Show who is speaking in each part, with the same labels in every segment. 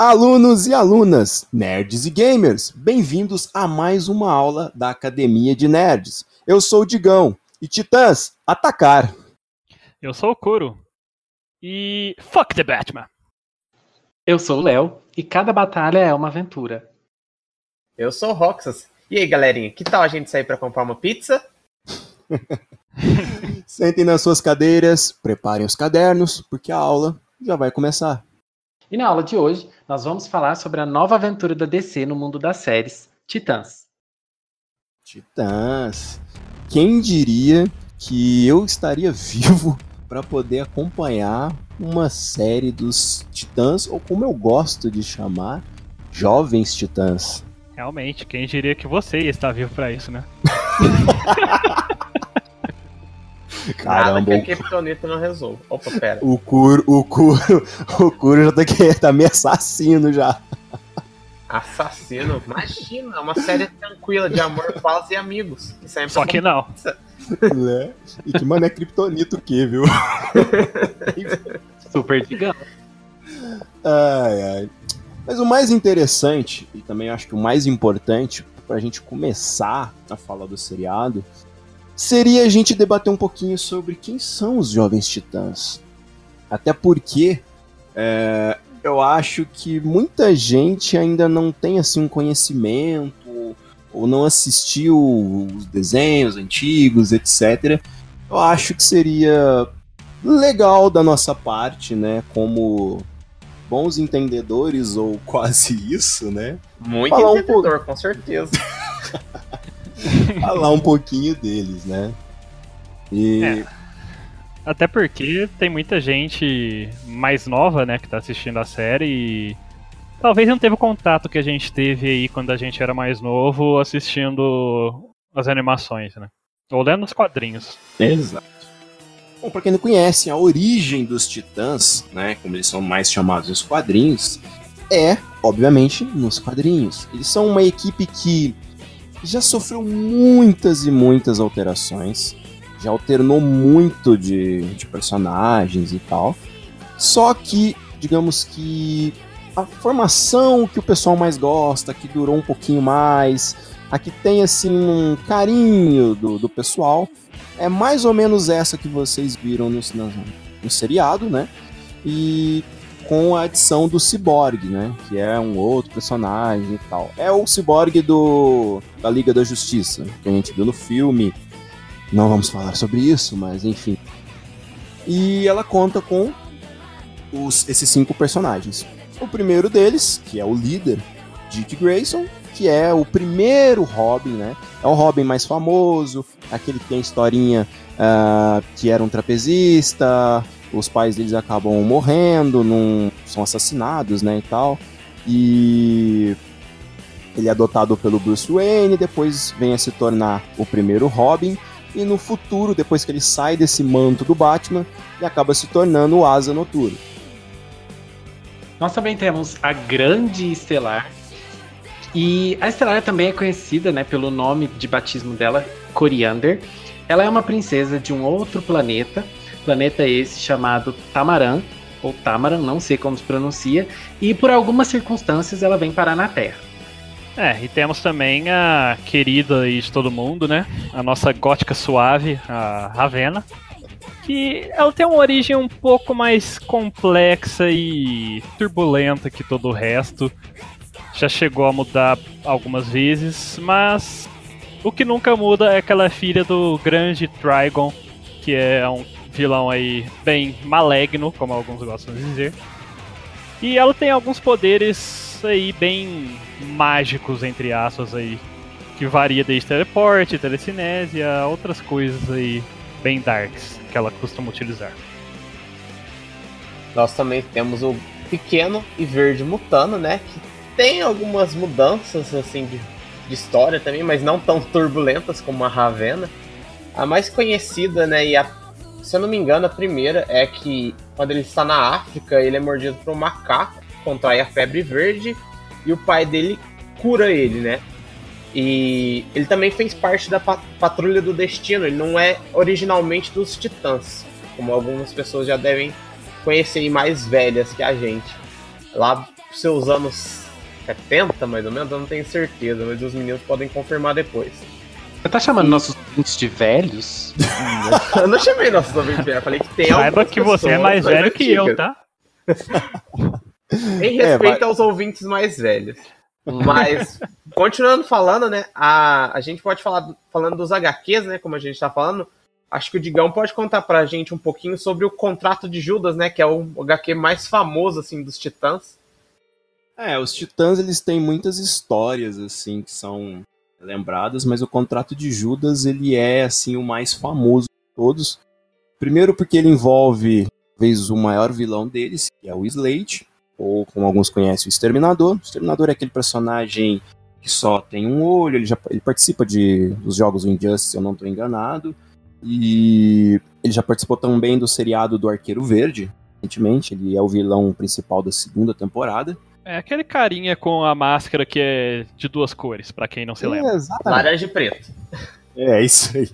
Speaker 1: Alunos e alunas, nerds e gamers, bem-vindos a mais uma aula da Academia de Nerds. Eu sou o Digão e Titãs, atacar!
Speaker 2: Eu sou o Kuro e fuck the Batman!
Speaker 3: Eu sou o Léo e cada batalha é uma aventura.
Speaker 4: Eu sou o Roxas. E aí, galerinha, que tal a gente sair para comprar uma pizza?
Speaker 1: Sentem nas suas cadeiras, preparem os cadernos, porque a aula já vai começar.
Speaker 3: E na aula de hoje, nós vamos falar sobre a nova aventura da DC no mundo das séries, Titãs.
Speaker 1: Titãs. Quem diria que eu estaria vivo para poder acompanhar uma série dos Titãs, ou como eu gosto de chamar, Jovens Titãs.
Speaker 2: Realmente, quem diria que você ia estar vivo para isso, né?
Speaker 4: Caramba. Nada que a Kryptonita não resolve. Opa, pera.
Speaker 1: O Kuro, o Kuro, o Kuro já tá, tá meio assassino já.
Speaker 4: Assassino? Imagina, é uma série tranquila de amor, paz e amigos.
Speaker 2: Que Só que não.
Speaker 1: Né? E que mano é Kryptonita o quê, viu?
Speaker 3: Super digão.
Speaker 1: Ai, ai. Mas o mais interessante, e também acho que o mais importante, pra gente começar a falar do seriado, seria a gente debater um pouquinho sobre quem são os Jovens Titãs. Até porque é, eu acho que muita gente ainda não tem assim um conhecimento ou não assistiu os desenhos antigos, etc. Eu acho que seria legal da nossa parte, né, como bons entendedores ou quase isso, né?
Speaker 4: Muito Falar entendedor, um com certeza.
Speaker 1: falar um pouquinho deles, né?
Speaker 2: E. É. Até porque tem muita gente mais nova, né, que tá assistindo a série e talvez não teve o contato que a gente teve aí quando a gente era mais novo assistindo as animações, né? Ou lendo os quadrinhos.
Speaker 1: Exato. Bom, pra quem não conhece, a origem dos Titãs, né, como eles são mais chamados nos quadrinhos, é, obviamente, nos quadrinhos. Eles são uma equipe que já sofreu muitas e muitas alterações, já alternou muito de, de personagens e tal. Só que, digamos que a formação que o pessoal mais gosta, que durou um pouquinho mais, a que tem assim um carinho do, do pessoal, é mais ou menos essa que vocês viram no, no, no seriado, né? E com a adição do Cyborg, né? Que é um outro personagem e tal. É o Cyborg do da Liga da Justiça, que a gente viu no filme. Não vamos falar sobre isso, mas enfim. E ela conta com os, esses cinco personagens. O primeiro deles, que é o líder, Dick Grayson, que é o primeiro Robin, né? É o Robin mais famoso, aquele que tem historinha uh, que era um trapezista, os pais deles acabam morrendo, num, são assassinados, né, e tal. E ele é adotado pelo Bruce Wayne, depois vem a se tornar o primeiro Robin, e no futuro, depois que ele sai desse manto do Batman, ele acaba se tornando o Asa Noturno.
Speaker 3: Nós também temos a Grande Estelar. E a Estelar também é conhecida né, pelo nome de batismo dela, Coriander. Ela é uma princesa de um outro planeta planeta esse chamado Tamaran, ou Tamaran, não sei como se pronuncia, e por algumas circunstâncias ela vem parar na Terra.
Speaker 2: É, e temos também a querida de todo mundo, né? A nossa gótica suave, a Ravena. Que ela tem uma origem um pouco mais complexa e turbulenta que todo o resto. Já chegou a mudar algumas vezes, mas o que nunca muda é que ela é filha do grande Trigon, que é um vilão aí bem maligno, como alguns gostam de dizer. E ela tem alguns poderes aí bem mágicos, entre aspas, aí. Que varia desde teleporte, telecinese a outras coisas aí bem darks que ela costuma utilizar.
Speaker 4: Nós também temos o pequeno e verde mutano, né? Que tem algumas mudanças assim de, de história também, mas não tão turbulentas como a Ravena. A mais conhecida, né, e a se eu não me engano, a primeira é que quando ele está na África, ele é mordido por um macaco, contrai a febre verde e o pai dele cura ele, né? E ele também fez parte da Patrulha do Destino, ele não é originalmente dos Titãs, como algumas pessoas já devem conhecer e mais velhas que a gente. Lá seus anos 70, mais ou menos, eu não tenho certeza, mas os meninos podem confirmar depois.
Speaker 3: Você tá chamando nossos ouvintes de velhos?
Speaker 4: eu não chamei nossos ouvintes velhos, eu falei que tem
Speaker 2: Saiba que você é mais velho que eu, tá?
Speaker 4: Em respeito é, aos ouvintes mais velhos. Mas, continuando falando, né? A, a gente pode falar falando dos HQs, né? Como a gente tá falando. Acho que o Digão pode contar pra gente um pouquinho sobre o contrato de Judas, né? Que é o HQ mais famoso, assim, dos Titãs.
Speaker 1: É, os Titãs, eles têm muitas histórias, assim, que são lembradas, mas o contrato de Judas, ele é, assim, o mais famoso de todos. Primeiro porque ele envolve, talvez, o maior vilão deles, que é o Slade ou como alguns conhecem, o Exterminador. O Exterminador é aquele personagem que só tem um olho, ele, já, ele participa de, dos jogos do Injustice, se eu não estou enganado. E ele já participou também do seriado do Arqueiro Verde, recentemente. Ele é o vilão principal da segunda temporada.
Speaker 2: É aquele carinha com a máscara que é de duas cores, para quem não se é, lembra.
Speaker 4: Exatamente. Laranja e preto.
Speaker 1: É, isso aí.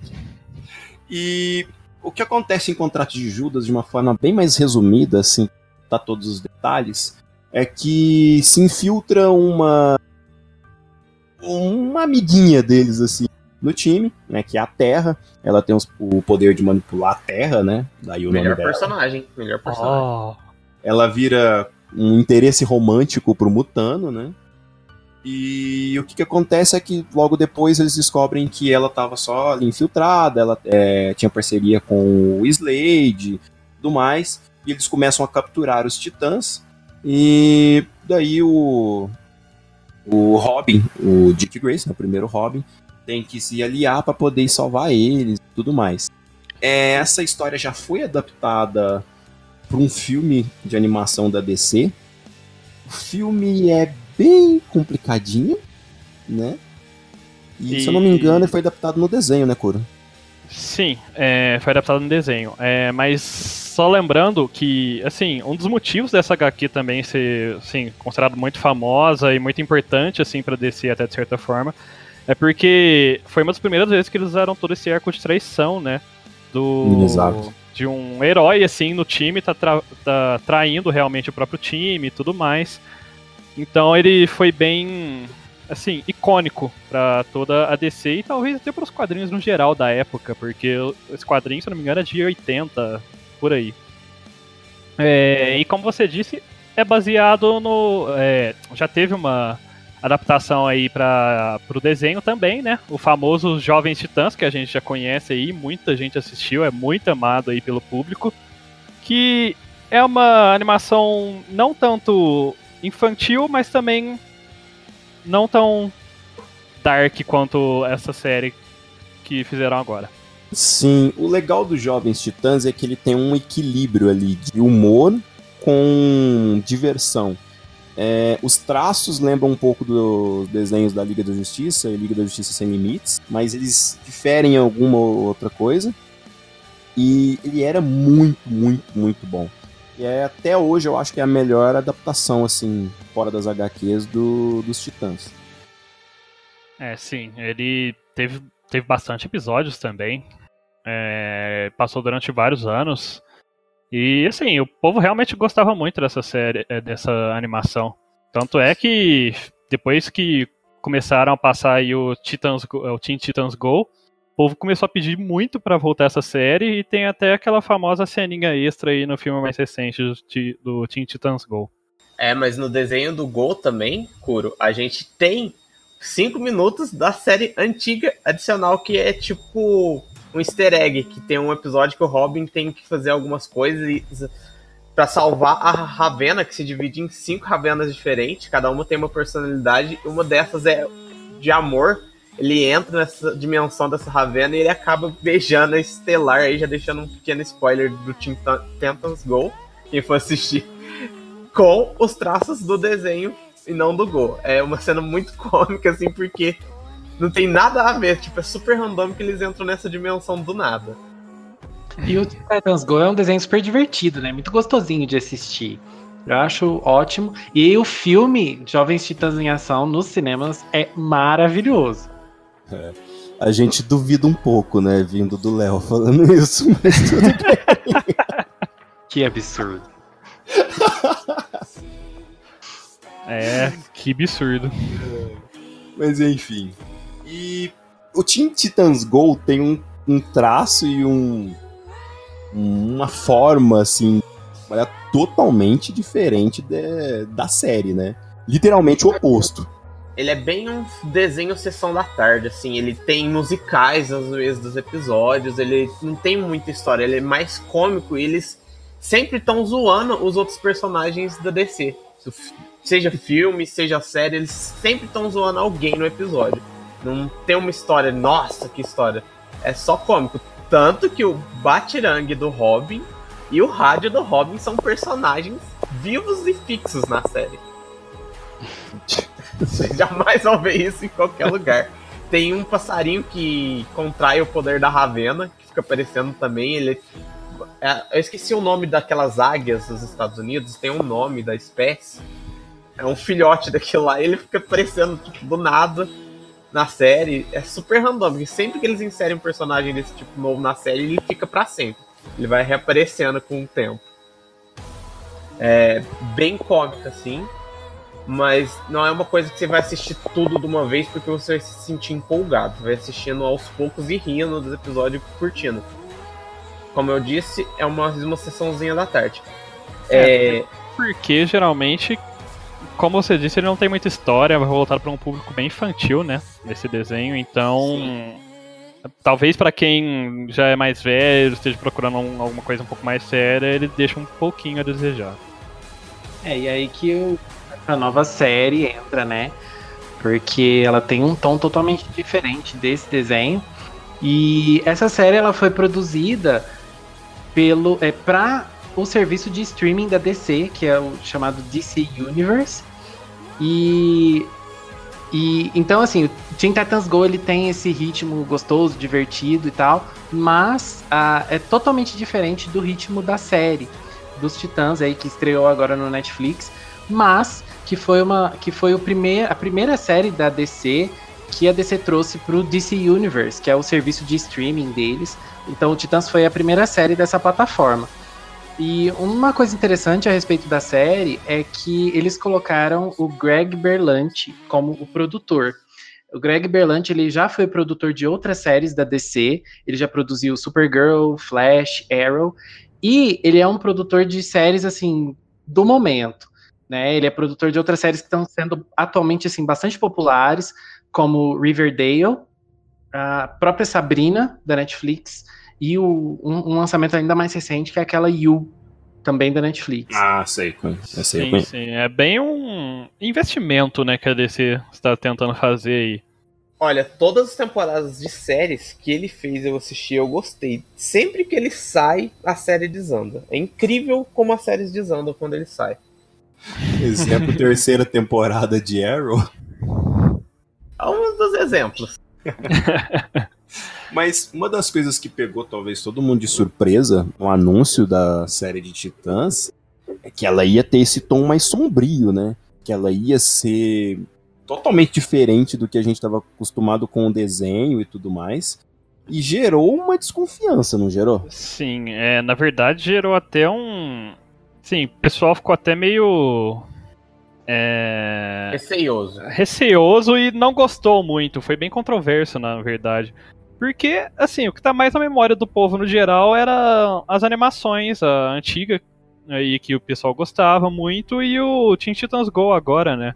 Speaker 1: E o que acontece em Contrato de Judas, de uma forma bem mais resumida, assim, tá todos os detalhes, é que se infiltra uma uma amiguinha deles assim no time, né, que é a Terra. Ela tem os, o poder de manipular a Terra, né? Daí o
Speaker 4: melhor
Speaker 1: nome
Speaker 4: personagem, melhor personagem. Oh.
Speaker 1: Ela vira um interesse romântico pro Mutano, né? E o que, que acontece é que logo depois eles descobrem que ela estava só ali infiltrada, ela é, tinha parceria com o Slade tudo mais e eles começam a capturar os titãs. E daí o, o Robin, o Dick Grayson, o primeiro Robin, tem que se aliar para poder salvar eles tudo mais. É, essa história já foi adaptada para um filme de animação da DC. O filme é bem complicadinho, né? E, e... se eu não me engano, ele foi adaptado no desenho, né, Coro?
Speaker 2: Sim, é, foi adaptado no desenho. É, mas só lembrando que, assim, um dos motivos dessa HQ também ser, assim, considerado muito famosa e muito importante, assim, para DC até de certa forma, é porque foi uma das primeiras vezes que eles usaram todo esse arco de traição, né? Do,
Speaker 1: Exato.
Speaker 2: De um herói, assim, no time, tá, tra tá traindo realmente o próprio time e tudo mais. Então ele foi bem assim, icônico para toda a DC e talvez até para os quadrinhos no geral da época, porque esse quadrinho, se não me engano, é de 80, por aí. É, e como você disse, é baseado no. É, já teve uma adaptação aí para o desenho também, né? O famoso Jovens Titãs, que a gente já conhece aí, muita gente assistiu, é muito amado aí pelo público. Que é uma animação não tanto infantil, mas também não tão dark quanto essa série que fizeram agora.
Speaker 1: Sim, o legal dos Jovens Titãs é que ele tem um equilíbrio ali de humor com diversão. É, os traços lembram um pouco dos desenhos da Liga da Justiça e Liga da Justiça Sem Limites, mas eles diferem em alguma outra coisa. E ele era muito, muito, muito bom. E é, até hoje eu acho que é a melhor adaptação, assim, fora das HQs do, dos Titãs.
Speaker 2: É, sim. Ele teve, teve bastante episódios também. É, passou durante vários anos. E, assim, o povo realmente gostava muito dessa série, é, dessa animação. Tanto é que depois que começaram a passar aí o, Titans, o Teen Titans Go, o povo começou a pedir muito para voltar essa série e tem até aquela famosa ceninha extra aí no filme mais recente do, do Teen Titans Go.
Speaker 4: É, mas no desenho do Go também, Kuro, a gente tem cinco minutos da série antiga adicional que é tipo um easter egg, que tem um episódio que o Robin tem que fazer algumas coisas para salvar a Ravena, que se divide em cinco Ravenas diferentes, cada uma tem uma personalidade, uma dessas é de amor, ele entra nessa dimensão dessa Ravena e ele acaba beijando a Estelar, aí já deixando um pequeno spoiler do Teen Titans Go, quem for assistir, com os traços do desenho e não do Go. É uma cena muito cômica, assim, porque não tem nada a ver, tipo, é super random que eles entram nessa dimensão do nada.
Speaker 3: E o Titans Go é um desenho super divertido, né? Muito gostosinho de assistir. Eu acho ótimo. E o filme Jovens Titãs em Ação nos cinemas é maravilhoso.
Speaker 1: É. A gente duvida um pouco, né, vindo do Léo falando isso, mas tudo bem.
Speaker 3: que absurdo.
Speaker 2: É, que absurdo.
Speaker 1: Mas enfim. E o Teen Titans Go tem um, um traço e um uma forma assim totalmente diferente de, da série, né? Literalmente o oposto.
Speaker 4: Ele é bem um desenho sessão da tarde, assim. Ele tem musicais às vezes dos episódios. Ele não tem muita história. Ele é mais cômico e eles sempre estão zoando os outros personagens da DC. Seja filme, seja série, eles sempre estão zoando alguém no episódio. Não tem uma história, nossa, que história. É só cômico. Tanto que o Batirang do Robin e o rádio do Robin são personagens vivos e fixos na série. Você jamais vai ver isso em qualquer lugar. Tem um passarinho que contrai o poder da Ravena, que fica aparecendo também. Ele. É, eu esqueci o nome daquelas águias dos Estados Unidos, tem um nome da espécie. É um filhote daquilo lá, ele fica aparecendo tipo, do nada na série. É super random, porque sempre que eles inserem um personagem desse tipo novo na série, ele fica para sempre. Ele vai reaparecendo com o tempo. É bem cômico, assim mas não é uma coisa que você vai assistir tudo de uma vez porque você vai se sentir empolgado. Você vai assistindo aos poucos e rindo dos episódios curtindo. Como eu disse, é uma, uma sessãozinha da tarde.
Speaker 2: É, é... Porque geralmente, como você disse, ele não tem muita história, vai voltar para um público bem infantil, né? Nesse desenho, então. Sim. Talvez para quem já é mais velho, esteja procurando um, alguma coisa um pouco mais séria, ele deixa um pouquinho a desejar.
Speaker 3: É, e aí que eu a nova série entra, né? Porque ela tem um tom totalmente diferente desse desenho. E essa série ela foi produzida pelo é para o serviço de streaming da DC, que é o chamado DC Universe. E e então assim, o Teen Titans Go ele tem esse ritmo gostoso, divertido e tal, mas ah, é totalmente diferente do ritmo da série dos Titãs aí que estreou agora no Netflix, mas que foi uma que foi o primeir, a primeira série da DC que a DC trouxe para o DC Universe, que é o serviço de streaming deles. Então, o Titãs foi a primeira série dessa plataforma. E uma coisa interessante a respeito da série é que eles colocaram o Greg Berlanti como o produtor. O Greg Berlanti ele já foi produtor de outras séries da DC, ele já produziu Supergirl, Flash, Arrow, e ele é um produtor de séries assim do momento. Né? Ele é produtor de outras séries que estão sendo atualmente assim bastante populares, como Riverdale, a própria Sabrina da Netflix e o, um, um lançamento ainda mais recente que é aquela You também da Netflix.
Speaker 1: Ah, sei, sei
Speaker 2: sim, sim, é bem um investimento, né, que a DC está tentando fazer aí.
Speaker 4: Olha, todas as temporadas de séries que ele fez eu assisti, eu gostei. Sempre que ele sai, a série desanda. É incrível como as séries desandam quando ele sai.
Speaker 1: Exemplo, terceira temporada de Arrow.
Speaker 4: É um dos exemplos.
Speaker 1: Mas uma das coisas que pegou talvez todo mundo de surpresa no anúncio da série de Titãs é que ela ia ter esse tom mais sombrio, né? Que ela ia ser totalmente diferente do que a gente estava acostumado com o desenho e tudo mais. E gerou uma desconfiança, não gerou?
Speaker 2: Sim, é, na verdade gerou até um, Sim, o pessoal ficou até meio. É...
Speaker 4: Receioso.
Speaker 2: Receioso e não gostou muito. Foi bem controverso, na verdade. Porque, assim, o que tá mais na memória do povo no geral era as animações, a antiga, aí que o pessoal gostava muito, e o Teen Titans Go agora, né?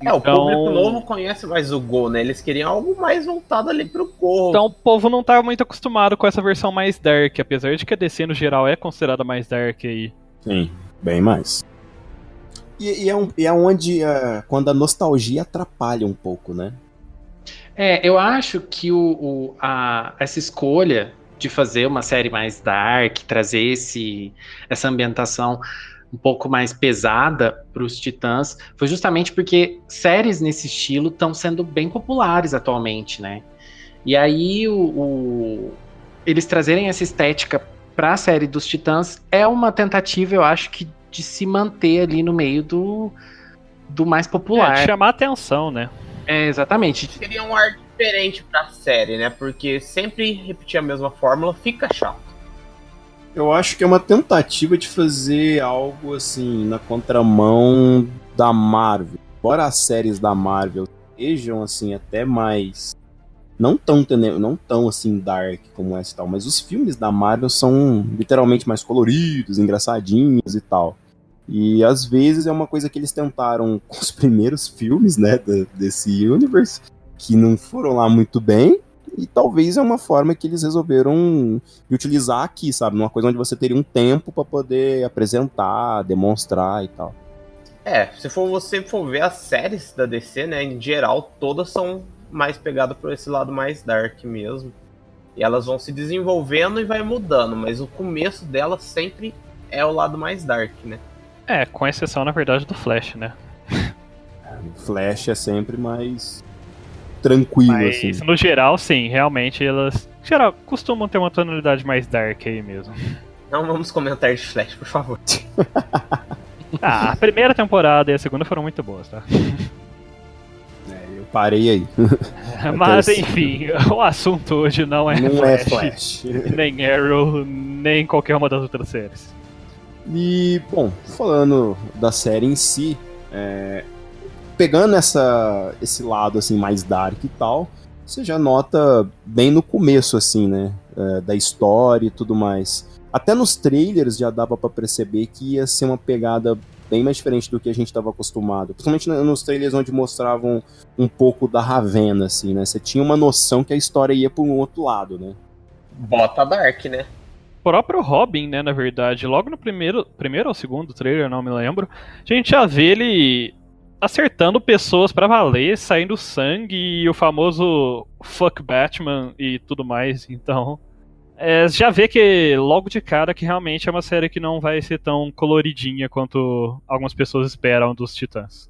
Speaker 4: É, então... o público novo conhece mais o Go, né? Eles queriam algo mais voltado ali pro Go.
Speaker 2: Então o povo não tá muito acostumado com essa versão mais dark, apesar de que a DC no geral é considerada mais dark aí.
Speaker 1: Sim. Bem mais. E, e, é, um, e é onde uh, quando a nostalgia atrapalha um pouco, né?
Speaker 3: É, eu acho que o, o, a, essa escolha de fazer uma série mais dark, trazer esse, essa ambientação um pouco mais pesada para os Titãs, foi justamente porque séries nesse estilo estão sendo bem populares atualmente, né? E aí o, o, eles trazerem essa estética para a série dos Titãs é uma tentativa, eu acho que de se manter ali no meio do, do mais popular.
Speaker 2: É, chamar atenção, né?
Speaker 3: É, exatamente.
Speaker 4: Seria um ar diferente para a série, né? Porque sempre repetir a mesma fórmula fica chato.
Speaker 1: Eu acho que é uma tentativa de fazer algo assim na contramão da Marvel. embora as séries da Marvel sejam assim até mais não tão não tão assim dark como essa e tal, mas os filmes da Marvel são literalmente mais coloridos, engraçadinhos e tal. E às vezes é uma coisa que eles tentaram com os primeiros filmes, né, desse universe, que não foram lá muito bem, e talvez é uma forma que eles resolveram utilizar aqui, sabe? Numa coisa onde você teria um tempo para poder apresentar, demonstrar e tal.
Speaker 4: É, se for você for ver as séries da DC, né, em geral, todas são mais pegadas por esse lado mais dark mesmo. E elas vão se desenvolvendo e vai mudando, mas o começo delas sempre é o lado mais dark, né?
Speaker 2: É, com exceção, na verdade, do Flash, né?
Speaker 1: O Flash é sempre mais tranquilo, Mas, assim.
Speaker 2: No geral, sim, realmente elas. Geral, costumam ter uma tonalidade mais dark aí mesmo.
Speaker 4: Não vamos comentar de Flash, por favor.
Speaker 2: ah, a primeira temporada e a segunda foram muito boas, tá?
Speaker 1: Parei aí.
Speaker 2: Mas enfim, o assunto hoje não é
Speaker 1: não
Speaker 2: Flash,
Speaker 1: é Flash.
Speaker 2: nem Arrow, nem qualquer uma das outras séries.
Speaker 1: E, bom, falando da série em si, é, pegando essa, esse lado assim mais dark e tal, você já nota bem no começo, assim, né? É, da história e tudo mais. Até nos trailers já dava para perceber que ia ser uma pegada bem mais diferente do que a gente estava acostumado. Principalmente nos trailers onde mostravam um pouco da Ravena, assim, né? Você tinha uma noção que a história ia para um outro lado, né?
Speaker 4: Bota Dark, né?
Speaker 2: próprio Robin, né, na verdade, logo no primeiro, primeiro ou segundo trailer, não me lembro, a gente já vê ele acertando pessoas para valer, saindo sangue e o famoso fuck Batman e tudo mais. Então, é, já vê que logo de cara que realmente é uma série que não vai ser tão coloridinha quanto algumas pessoas esperam dos Titãs.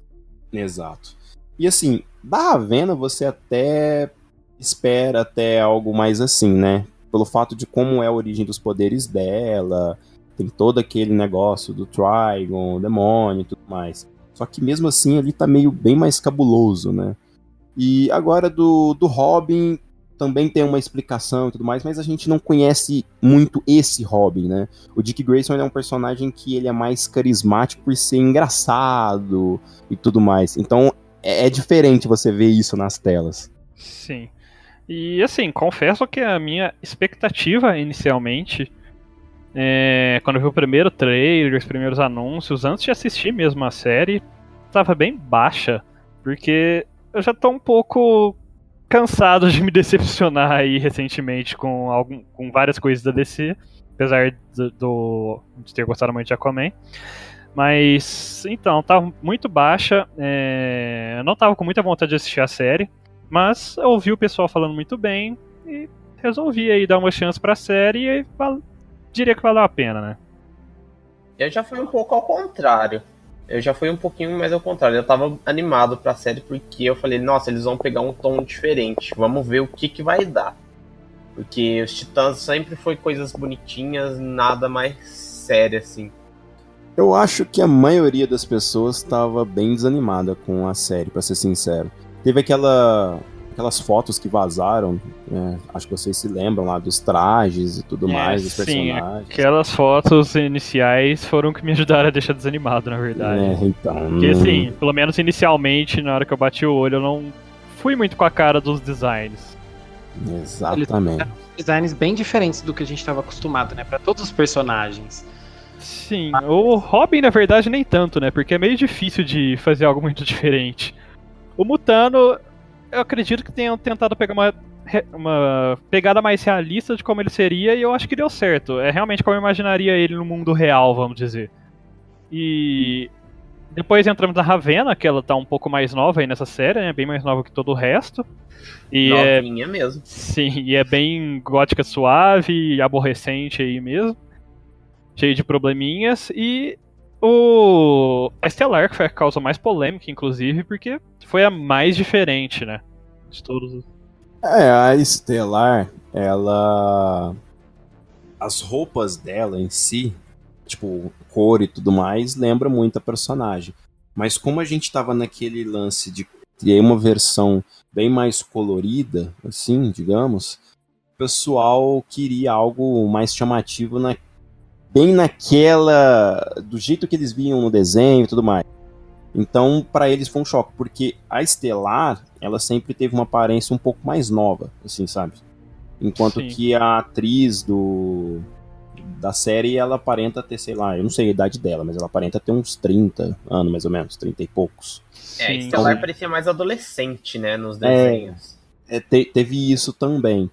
Speaker 1: Exato. E assim, da Ravena você até espera até algo mais assim, né? pelo fato de como é a origem dos poderes dela, tem todo aquele negócio do Trigon, demônio e tudo mais. Só que mesmo assim ali tá meio bem mais cabuloso, né? E agora do, do Robin também tem uma explicação e tudo mais, mas a gente não conhece muito esse Robin, né? O Dick Grayson é um personagem que ele é mais carismático por ser engraçado e tudo mais. Então é, é diferente você ver isso nas telas.
Speaker 2: Sim. E assim, confesso que a minha expectativa inicialmente, é, quando eu vi o primeiro trailer, os primeiros anúncios, antes de assistir mesmo a série, estava bem baixa, porque eu já estou um pouco cansado de me decepcionar aí recentemente com, algum, com várias coisas da DC, apesar do, do, de ter gostado muito de Aquaman. Mas, então, estava muito baixa, é, não estava com muita vontade de assistir a série. Mas eu ouvi o pessoal falando muito bem e resolvi aí dar uma chance pra série e diria que valeu a pena, né?
Speaker 4: Eu já fui um pouco ao contrário. Eu já fui um pouquinho mais ao contrário. Eu tava animado pra série porque eu falei, nossa, eles vão pegar um tom diferente. Vamos ver o que, que vai dar. Porque os Titãs sempre foi coisas bonitinhas, nada mais sério assim.
Speaker 1: Eu acho que a maioria das pessoas estava bem desanimada com a série, para ser sincero. Teve aquela aquelas fotos que vazaram, né? acho que vocês se lembram lá dos trajes e tudo é, mais, dos sim, personagens.
Speaker 2: Aquelas fotos iniciais foram que me ajudaram a deixar desanimado, na verdade.
Speaker 1: É, então.
Speaker 2: Porque assim, pelo menos inicialmente, na hora que eu bati o olho, eu não fui muito com a cara dos designs.
Speaker 1: Exatamente.
Speaker 3: Designs bem diferentes do que a gente estava acostumado, né? Para todos os personagens.
Speaker 2: Sim, o Robin, na verdade, nem tanto, né? Porque é meio difícil de fazer algo muito diferente. O Mutano, eu acredito que tenham tentado pegar uma, uma pegada mais realista de como ele seria e eu acho que deu certo. É realmente como eu imaginaria ele no mundo real, vamos dizer. E depois entramos na Ravena, que ela tá um pouco mais nova aí nessa série, né? Bem mais nova que todo o resto.
Speaker 4: E é Novinha é, mesmo.
Speaker 2: Sim, e é bem gótica suave e aborrecente aí mesmo. Cheio de probleminhas. E o a Estelar, que foi a causa mais polêmica, inclusive, porque foi a mais diferente, né? De todos.
Speaker 1: É, a Estelar, ela. As roupas dela em si, tipo, cor e tudo mais, lembra muito a personagem. Mas como a gente tava naquele lance de ter uma versão bem mais colorida, assim, digamos, o pessoal queria algo mais chamativo na, bem naquela. do jeito que eles viam no desenho e tudo mais. Então, para eles foi um choque, porque a Estelar, ela sempre teve uma aparência um pouco mais nova, assim, sabe? Enquanto Sim. que a atriz do da série, ela aparenta ter, sei lá, eu não sei a idade dela, mas ela aparenta ter uns 30 anos, mais ou menos, 30 e poucos.
Speaker 4: É, Estelar então, parecia mais adolescente, né, nos desenhos.
Speaker 1: É, é te, teve isso também.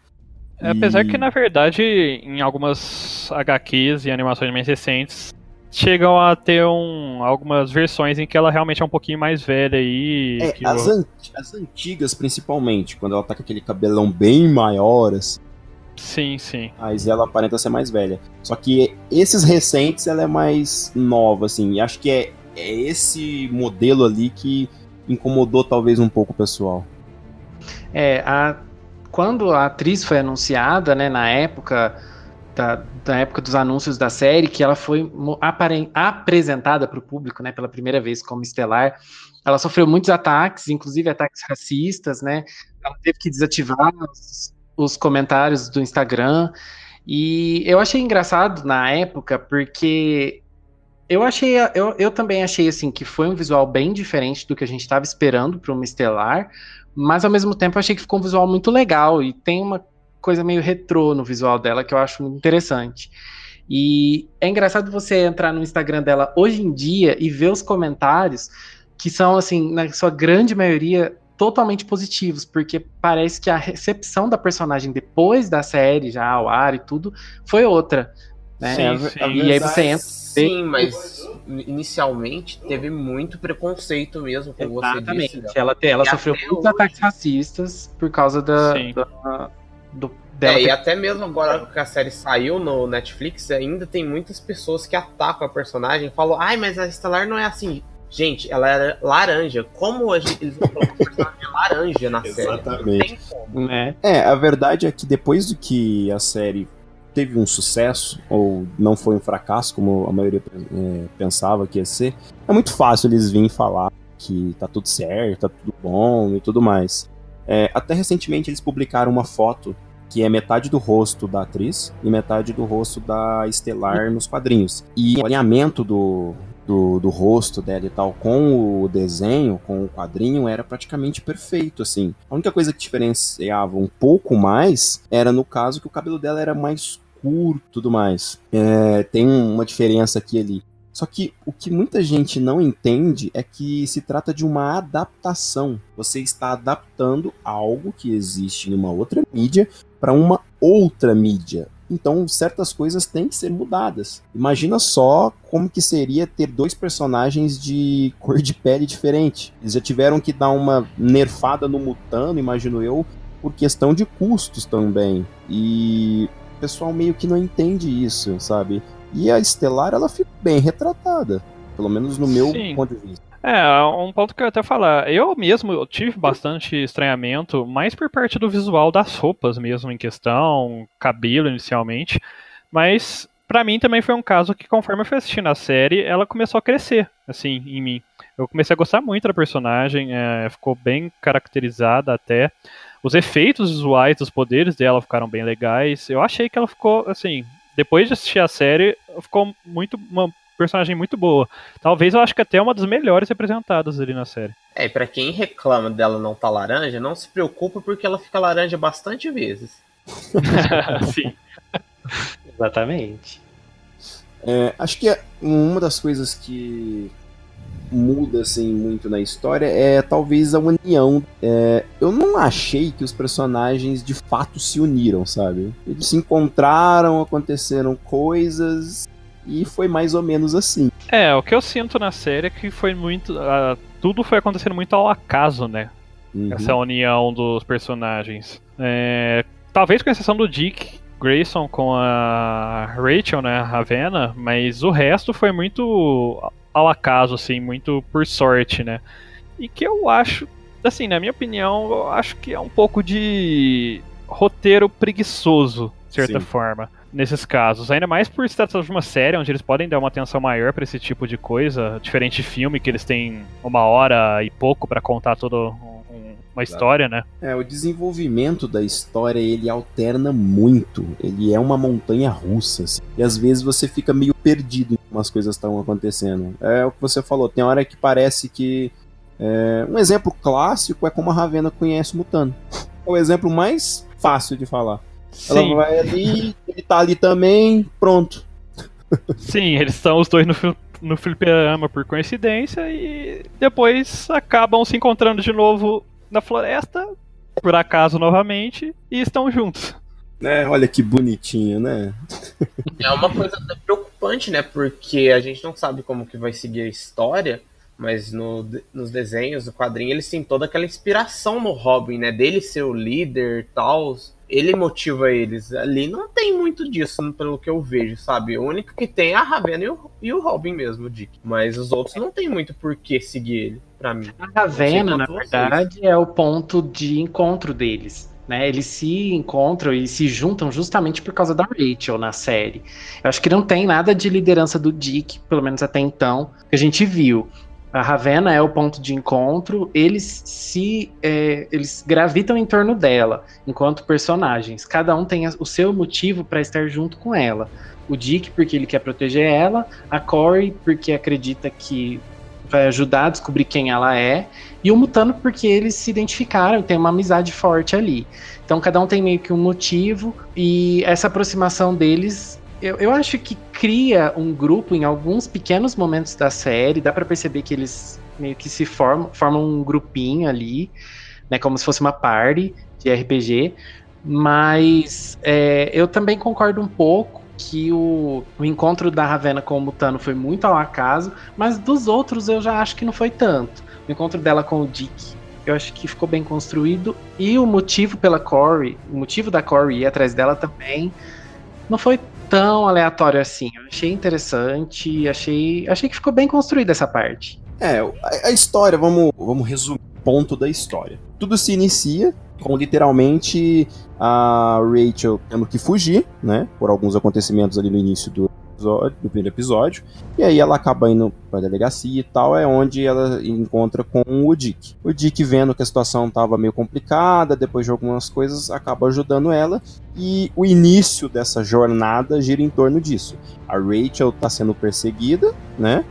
Speaker 2: É, apesar que, na verdade, em algumas HQs e animações mais recentes, chegam a ter um, algumas versões em que ela realmente é um pouquinho mais velha aí.
Speaker 1: É, as, an as, antigas, principalmente, quando ela tá com aquele cabelão bem maior, assim.
Speaker 2: Sim, sim.
Speaker 1: Mas ela aparenta ser mais velha. Só que esses recentes ela é mais nova, assim. E acho que é, é esse modelo ali que incomodou talvez um pouco o pessoal.
Speaker 3: É, a, quando a atriz foi anunciada, né, na época da, da época dos anúncios da série, que ela foi apresentada para o público, né, pela primeira vez como estelar, ela sofreu muitos ataques, inclusive ataques racistas, né? Ela teve que desativar os, os comentários do Instagram. E eu achei engraçado na época, porque eu achei, eu, eu também achei assim que foi um visual bem diferente do que a gente estava esperando para uma estelar, mas ao mesmo tempo eu achei que ficou um visual muito legal e tem uma coisa meio retrô no visual dela que eu acho muito interessante. E é engraçado você entrar no Instagram dela hoje em dia e ver os comentários que são, assim, na sua grande maioria, totalmente positivos, porque parece que a recepção da personagem depois da série, já ao ar e tudo, foi outra. Né? Sim, sim. E aí você entra.
Speaker 4: Sim, mas inicialmente teve muito preconceito mesmo, como Exatamente. você disse.
Speaker 3: Ela, ela sofreu muitos hoje... ataques racistas por causa da, da
Speaker 4: do, dela. É, e até mesmo agora que a série saiu no Netflix, ainda tem muitas pessoas que atacam a personagem e falam, ai, mas a Estelar não é assim. Gente, ela era laranja. Como a gente, eles vão colocar um personagem laranja na série?
Speaker 1: Exatamente. Né? É, a verdade é que depois do que a série teve um sucesso, ou não foi um fracasso, como a maioria é, pensava que ia ser, é muito fácil eles virem falar que tá tudo certo, tá tudo bom e tudo mais. É, até recentemente eles publicaram uma foto que é metade do rosto da atriz e metade do rosto da Estelar nos quadrinhos. E o alinhamento do, do, do, rosto dela e tal com o desenho, com o quadrinho, era praticamente perfeito, assim. A única coisa que diferenciava um pouco mais era no caso que o cabelo dela era mais curto e tudo mais. É, tem uma diferença aqui ali. Só que o que muita gente não entende é que se trata de uma adaptação. Você está adaptando algo que existe numa outra mídia para uma outra mídia. Então, certas coisas têm que ser mudadas. Imagina só como que seria ter dois personagens de cor de pele diferente. Eles já tiveram que dar uma nerfada no Mutano, imagino eu, por questão de custos também. E o pessoal meio que não entende isso, sabe? E a Estelar, ela fica bem retratada. Pelo menos no meu Sim. ponto de vista.
Speaker 2: É, um ponto que eu até falar. Eu mesmo eu tive bastante estranhamento, mais por parte do visual das roupas mesmo em questão, cabelo inicialmente. Mas para mim também foi um caso que conforme eu fui assistindo a série, ela começou a crescer, assim, em mim. Eu comecei a gostar muito da personagem, é, ficou bem caracterizada até. Os efeitos visuais dos poderes dela ficaram bem legais. Eu achei que ela ficou, assim, depois de assistir a série, ficou muito uma personagem muito boa. Talvez eu acho que até uma das melhores representadas ali na série.
Speaker 4: É, e pra quem reclama dela não tá laranja, não se preocupa porque ela fica laranja bastante vezes.
Speaker 3: Sim. Exatamente.
Speaker 1: É, acho que uma das coisas que muda assim muito na história é talvez a união. É, eu não achei que os personagens de fato se uniram, sabe? Eles se encontraram, aconteceram coisas e foi mais ou menos assim.
Speaker 2: É, o que eu sinto na série é que foi muito. Uh, tudo foi acontecendo muito ao acaso, né? Uhum. Essa união dos personagens. É, talvez com exceção do Dick Grayson com a Rachel, né? A Ravenna, mas o resto foi muito ao acaso, assim, muito por sorte, né? E que eu acho, assim, na minha opinião, eu acho que é um pouco de roteiro preguiçoso, de certa Sim. forma, nesses casos. Ainda mais por se tratar de uma série onde eles podem dar uma atenção maior para esse tipo de coisa, diferente de filme que eles têm uma hora e pouco para contar todo uma história, né?
Speaker 1: É, o desenvolvimento da história ele alterna muito. Ele é uma montanha russa. Assim, e às vezes você fica meio perdido em como as coisas estão acontecendo. É o que você falou, tem hora que parece que. É, um exemplo clássico é como a Ravena conhece o Mutano. É o exemplo mais fácil de falar. Ela
Speaker 2: Sim,
Speaker 1: vai ali, ele tá ali também, pronto.
Speaker 2: sim, eles estão os dois no, no fliperama por coincidência e depois acabam se encontrando de novo na floresta, por acaso novamente, e estão juntos.
Speaker 1: É, olha que bonitinho, né?
Speaker 4: É uma coisa até preocupante, né? Porque a gente não sabe como que vai seguir a história, mas no, nos desenhos, no quadrinho, eles têm toda aquela inspiração no Robin, né? Dele ser o líder e tal. Ele motiva eles. Ali não tem muito disso, pelo que eu vejo, sabe? O único que tem é a Ravena e o, e o Robin mesmo, o Dick. Mas os outros não tem muito por que seguir ele, pra mim.
Speaker 3: A Ravena, na
Speaker 4: vocês.
Speaker 3: verdade, é o ponto de encontro deles. Né? Eles se encontram e se juntam justamente por causa da Rachel na série. Eu acho que não tem nada de liderança do Dick, pelo menos até então, que a gente viu. A Ravena é o ponto de encontro, eles se é, eles gravitam em torno dela enquanto personagens. Cada um tem o seu motivo para estar junto com ela. O Dick porque ele quer proteger ela, a Corey porque acredita que vai ajudar a descobrir quem ela é, e o Mutano porque eles se identificaram, tem uma amizade forte ali. Então cada um tem meio que um motivo, e essa aproximação deles, eu, eu acho que cria um grupo em alguns pequenos momentos da série, dá pra perceber que eles meio que se formam, formam um grupinho ali, né, como se fosse uma party de RPG, mas é, eu também concordo um pouco que o, o encontro da Ravena com o Mutano foi muito ao acaso, mas dos outros eu já acho que não foi tanto. O encontro dela com o Dick, eu acho que ficou bem construído. E o motivo pela Corey, o motivo da Corey ir atrás dela também, não foi tão aleatório assim. Eu achei interessante, achei, achei que ficou bem construída essa parte.
Speaker 1: É, a, história, vamos, vamos resumir o ponto da história. Tudo se inicia com literalmente a Rachel tendo que fugir, né? Por alguns acontecimentos ali no início do episódio, do primeiro episódio. E aí ela acaba indo pra delegacia e tal, é onde ela encontra com o Dick. O Dick vendo que a situação tava meio complicada, depois de algumas coisas, acaba ajudando ela. E o início dessa jornada gira em torno disso. A Rachel tá sendo perseguida, né?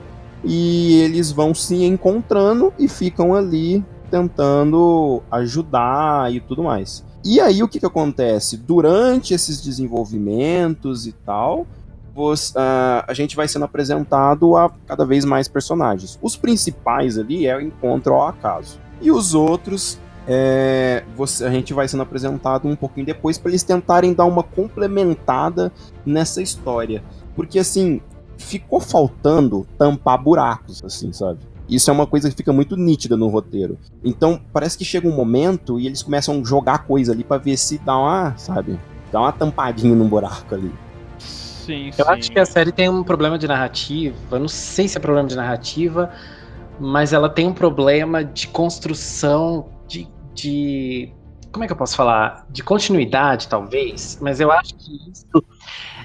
Speaker 1: E eles vão se encontrando e ficam ali tentando ajudar e tudo mais. E aí o que, que acontece? Durante esses desenvolvimentos e tal, você, ah, a gente vai sendo apresentado a cada vez mais personagens. Os principais ali é o encontro ao acaso. E os outros é, você, a gente vai sendo apresentado um pouquinho depois para eles tentarem dar uma complementada nessa história. Porque assim, ficou faltando tampar buracos, assim, sabe? Isso é uma coisa que fica muito nítida no roteiro. Então, parece que chega um momento e eles começam a jogar coisa ali pra ver se dá uma, sabe? Dá uma tampadinha num buraco ali.
Speaker 2: Sim,
Speaker 3: Eu
Speaker 2: sim.
Speaker 3: acho que a série tem um problema de narrativa. Não sei se é problema de narrativa, mas ela tem um problema de construção, de, de. Como é que eu posso falar? De continuidade, talvez. Mas eu acho que isso.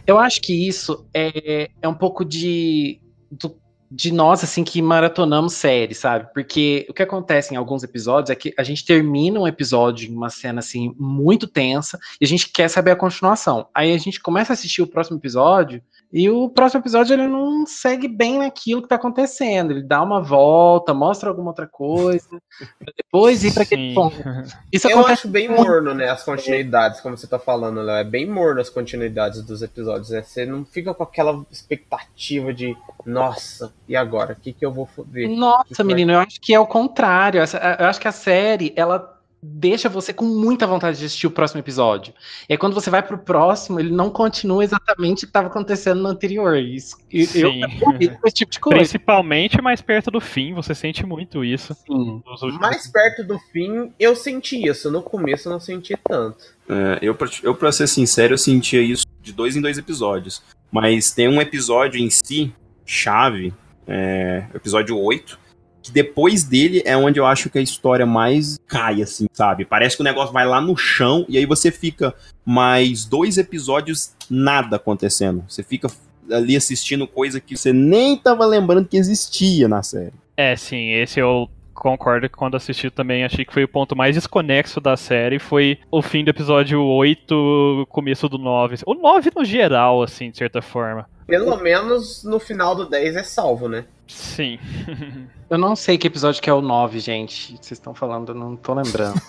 Speaker 3: Eu acho que isso é, é um pouco de. do- de nós, assim, que maratonamos série, sabe? Porque o que acontece em alguns episódios é que a gente termina um episódio em uma cena, assim, muito tensa, e a gente quer saber a continuação. Aí a gente começa a assistir o próximo episódio, e o próximo episódio ele não segue bem naquilo que tá acontecendo. Ele dá uma volta, mostra alguma outra coisa, pra depois ir para aquele ponto. Isso
Speaker 4: Eu acho bem morno, né, as continuidades, como você tá falando, Léo. É bem morno as continuidades dos episódios, né? Você não fica com aquela expectativa de, nossa, e agora? O que, que eu vou ver?
Speaker 3: Nossa, menino, eu acho que é o contrário. Eu acho que a série, ela deixa você com muita vontade de assistir o próximo episódio. E aí, quando você vai pro próximo, ele não continua exatamente o que estava acontecendo no anterior. Isso, eu
Speaker 2: Sim.
Speaker 3: eu morri com esse tipo de coisa.
Speaker 2: Principalmente mais perto do fim, você sente muito isso.
Speaker 3: Sim.
Speaker 4: Mais perto do fim, eu senti isso. No começo, eu não senti tanto.
Speaker 1: É, eu, pra- eu, pra ser sincero, eu sentia isso de dois em dois episódios. Mas tem um episódio em si, chave, é, episódio 8, que depois dele é onde eu acho que a história mais cai, assim, sabe? Parece que o negócio vai lá no chão e aí você fica mais dois episódios nada acontecendo. Você fica ali assistindo coisa que você nem tava lembrando que existia na série.
Speaker 2: É, sim, esse eu concordo que quando assisti também achei que foi o ponto mais desconexo da série. Foi o fim do episódio 8, começo do 9. O 9 no geral, assim, de certa forma.
Speaker 4: Pelo menos no final do 10 é salvo, né?
Speaker 2: Sim.
Speaker 3: Eu não sei que episódio que é o 9, gente. Vocês estão falando, eu não tô lembrando.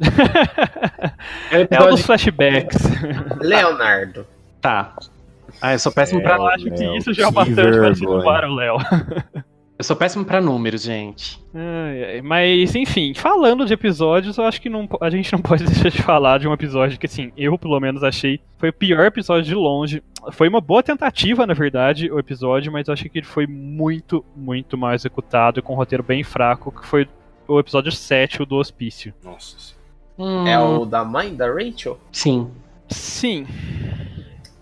Speaker 2: é o episódio... dos flashbacks.
Speaker 4: Leonardo.
Speaker 3: Tá. Ah, eu sou péssimo é, pra.
Speaker 2: Eu acho que isso já é bastante pra salvar o Léo.
Speaker 3: Eu sou péssimo para números, gente.
Speaker 2: mas, enfim, falando de episódios, eu acho que não, a gente não pode deixar de falar de um episódio que, assim, eu pelo menos achei foi o pior episódio de longe. Foi uma boa tentativa, na verdade, o episódio, mas eu achei que ele foi muito, muito mal executado, com um roteiro bem fraco, que foi o episódio 7, o do Hospício.
Speaker 4: Nossa. Hum. É o da mãe da Rachel?
Speaker 3: Sim.
Speaker 2: Sim.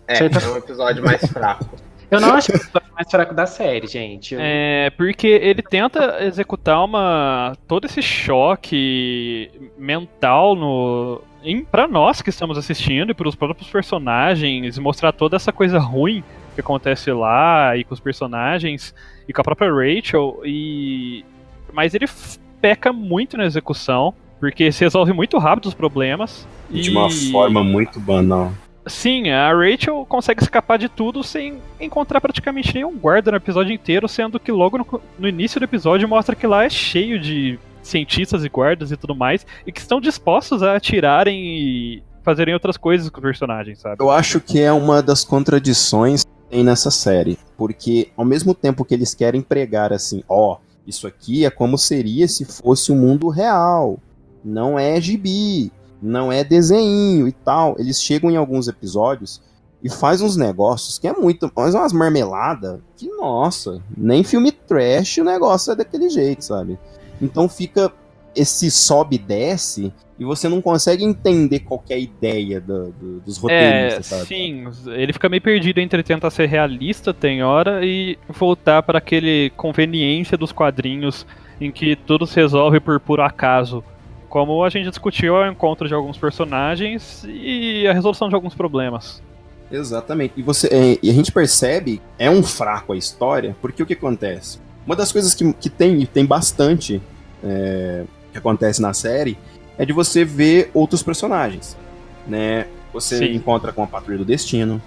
Speaker 4: É, é um episódio mais fraco.
Speaker 3: Eu não acho é mais fraco da série, gente. Eu...
Speaker 2: É, porque ele tenta executar uma todo esse choque mental no em, pra nós que estamos assistindo e para os próprios personagens, mostrar toda essa coisa ruim que acontece lá e com os personagens e com a própria Rachel e mas ele peca muito na execução, porque se resolve muito rápido os problemas.
Speaker 1: De e... uma forma muito banal.
Speaker 2: Sim, a Rachel consegue escapar de tudo sem encontrar praticamente nenhum guarda no episódio inteiro, sendo que logo no, no, início do episódio mostra que lá é cheio de cientistas e guardas e tudo mais, e que estão dispostos a atirarem e fazerem outras coisas com os personagens, sabe?
Speaker 1: Eu acho que é uma das contradições que tem nessa série, porque ao mesmo tempo que eles querem pregar assim, ó, oh, isso aqui é como seria se fosse o um mundo real, não é gibi, não é desenho e tal. Eles chegam em alguns episódios e faz uns negócios que é muito. Mas umas marmeladas que, nossa, nem filme trash o negócio é daquele jeito, sabe? Então fica esse sobe e desce e você não consegue entender qualquer é ideia do, do, dos roteiristas,
Speaker 2: é, sabe? Sim, ele fica meio perdido entre tentar ser realista, tem hora, e voltar para aquele conveniência dos quadrinhos em que tudo se resolve por puro acaso. Como a gente discutiu o encontro de alguns personagens e a resolução de alguns problemas.
Speaker 1: Exatamente. E, você, é, e a gente percebe, é um fraco a história, porque o que acontece? Uma das coisas que, que tem, tem bastante é, que acontece na série é de você ver outros personagens. Né? Você Sim. encontra com a Patrulha do Destino,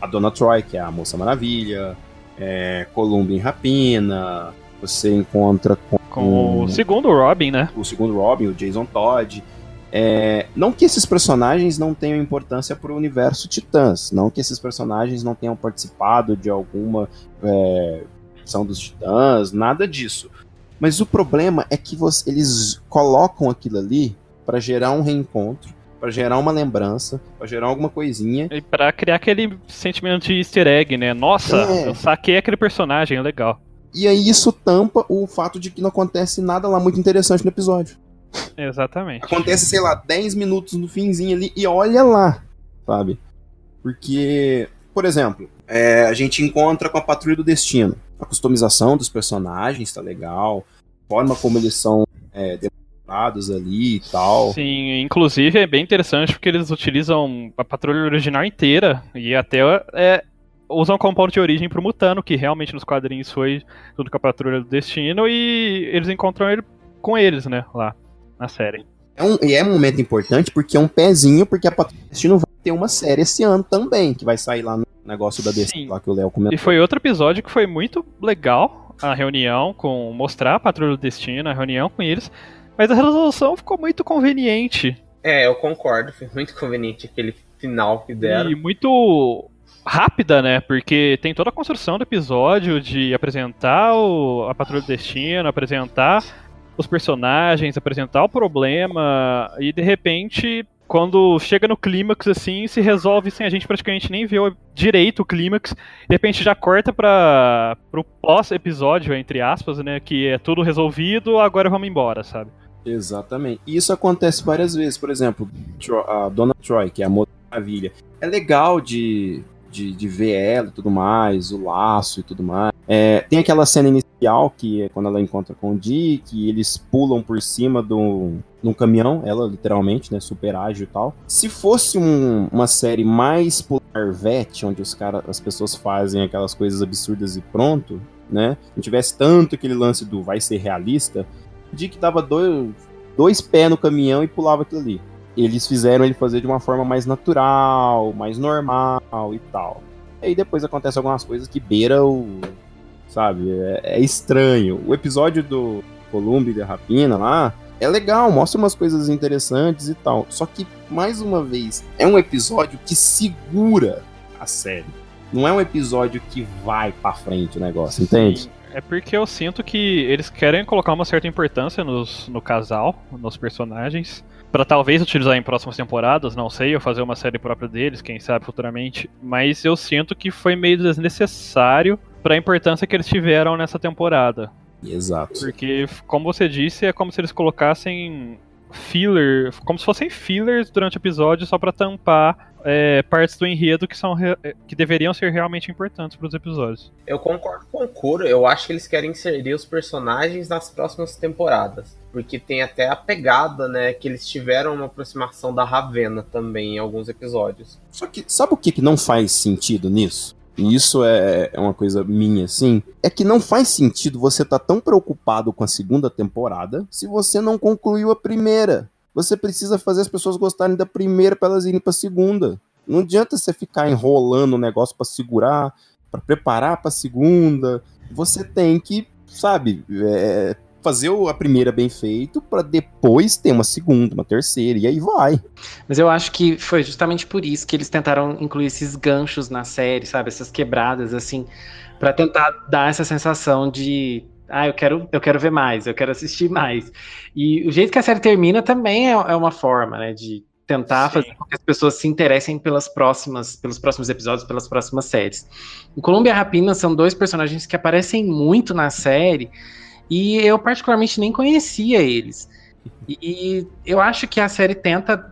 Speaker 1: a Dona Troy, que é a Moça Maravilha, é, Columbia em Rapina, você encontra com,
Speaker 2: com o segundo Robin, né?
Speaker 1: O segundo Robin, o Jason Todd. É, não que esses personagens não tenham importância para o universo Titãs, não que esses personagens não tenham participado de alguma é, são dos Titãs, nada disso. Mas o problema é que você, eles colocam aquilo ali para gerar um reencontro, para gerar uma lembrança, para gerar alguma coisinha.
Speaker 2: E para criar aquele sentimento de easter egg, né? Nossa, é. eu saquei aquele personagem, é legal.
Speaker 1: E aí isso tampa o fato de que não acontece nada lá muito interessante no episódio.
Speaker 2: Exatamente.
Speaker 1: Acontece, sei lá, 10 minutos no finzinho ali e olha lá, sabe? Porque, por exemplo, é, a gente encontra com a Patrulha do Destino. A customização dos personagens tá legal, a forma como eles são é, demonstrados ali e tal.
Speaker 2: Sim, inclusive é bem interessante porque eles utilizam a patrulha original inteira e até é, usam como ponto de origem pro Mutano, que realmente nos quadrinhos foi junto com a Patrulha do Destino, e eles encontram ele com eles, né, lá na série.
Speaker 1: É um, e é um momento importante porque é um pezinho, porque a Patrulha do Destino vai ter uma série esse ano também, que vai sair lá no negócio da Destino, lá que o Léo comentou.
Speaker 2: E foi outro episódio que foi muito legal, a reunião com mostrar a Patrulha do Destino, a reunião com eles, mas a resolução ficou muito conveniente.
Speaker 4: É, eu concordo, foi muito conveniente aquele final que deram.
Speaker 2: E muito rápida, né? Porque tem toda a construção do episódio de apresentar o, a Patrulha do Destino, apresentar os personagens, apresentar o problema e de repente quando chega no clímax, assim, se resolve sem a gente praticamente nem ver direito o clímax. De repente já corta para pro pós-episódio, entre aspas, né? Que é tudo resolvido, agora vamos embora, sabe?
Speaker 1: Exatamente. E isso acontece várias vezes. Por exemplo, a Dona Troy, que é a Maravilha. É legal de de, de ver ela e tudo mais, o laço e tudo mais. É, tem aquela cena inicial que é quando ela encontra com o Dick, e eles pulam por cima do, de um caminhão, ela literalmente, né, super ágil e tal. Se fosse um, uma série mais Polar Vet, onde os cara, as pessoas fazem aquelas coisas absurdas e pronto, né, não tivesse tanto aquele lance do vai ser realista, O Dick dava dois, dois pés no caminhão e pulava aquilo ali. Eles fizeram ele fazer de uma forma mais natural, mais normal e tal. E aí depois acontece algumas coisas que beira o. Sabe? É, é estranho. O episódio do Columbo e da Rapina lá é legal, mostra umas coisas interessantes e tal. Só que, mais uma vez, é um episódio que segura a série. Não é um episódio que vai pra frente o negócio, entende?
Speaker 2: É porque eu sinto que eles querem colocar uma certa importância nos, no casal, nos personagens, para talvez utilizar em próximas temporadas, não sei, ou fazer uma série própria deles, quem sabe futuramente. Mas eu sinto que foi meio desnecessário para a importância que eles tiveram nessa temporada.
Speaker 1: Exato.
Speaker 2: Porque, como você disse, é como se eles colocassem filler, como se fossem fillers durante o episódio só para tampar é, partes do enredo que são que deveriam ser realmente importantes para os episódios.
Speaker 4: Eu concordo com o Kuro, eu acho que eles querem inserir os personagens nas próximas temporadas, porque tem até a pegada, né, que eles tiveram uma aproximação da Ravena também em alguns episódios.
Speaker 1: Só que sabe o que, que não faz sentido nisso? e isso é, é uma coisa minha, assim, é que não faz sentido você estar tá tão preocupado com a segunda temporada se você não concluiu a primeira. Você precisa fazer as pessoas gostarem da primeira para elas irem para a segunda. Não adianta você ficar enrolando o negócio para segurar, para preparar para a segunda. Você tem que, sabe, é, fazer a primeira bem feito para depois ter uma segunda, uma terceira, e aí vai.
Speaker 3: Mas eu acho que foi justamente por isso que eles tentaram incluir esses ganchos na série, sabe? Essas quebradas, assim, para tentar dar essa sensação de. Ah, eu quero, eu quero ver mais, eu quero assistir mais. E o jeito que a série termina também é, é uma forma, né, de tentar Sim. fazer com que as pessoas se interessem pelas próximas, pelos próximos episódios, pelas próximas séries. O Colômbia e a Rapina são dois personagens que aparecem muito na série, e eu, particularmente, nem conhecia eles. E, eu acho que a série tenta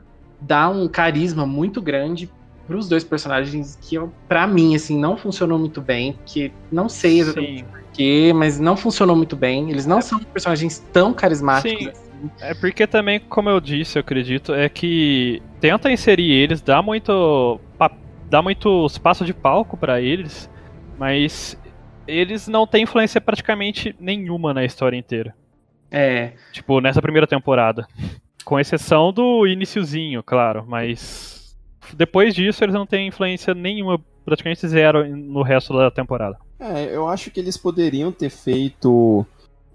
Speaker 3: dar um carisma muito grande para os dois personagens que, para mim, assim, não funcionou muito bem. Que não sei exatamente porquê, mas não funcionou muito bem. Eles não é. são personagens tão carismáticos. Sim. Assim.
Speaker 2: É porque também, como eu disse, eu acredito, é que tenta inserir eles, dá muito, dá muito espaço de palco para eles, mas eles não têm influência praticamente nenhuma na história inteira.
Speaker 3: É.
Speaker 2: Tipo, nessa primeira temporada. Com exceção do iniciozinho, claro, mas depois disso eles não têm influência nenhuma, praticamente zero no resto da temporada.
Speaker 1: É, eu acho que eles poderiam ter feito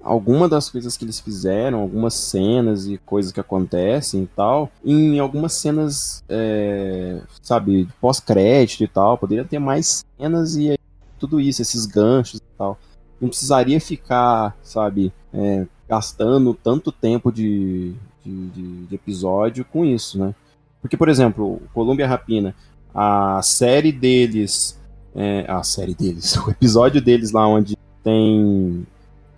Speaker 1: alguma das coisas que eles fizeram, algumas cenas e coisas que acontecem e tal, em algumas cenas, é, sabe, pós-crédito e tal, poderia ter mais cenas e tudo isso, esses ganchos e tal. Não precisaria ficar, sabe, é, gastando tanto tempo de, de, de, de, episódio com isso, né? Porque, por exemplo, Columbia Rapina, a série deles. É, a série deles, o episódio deles lá onde tem.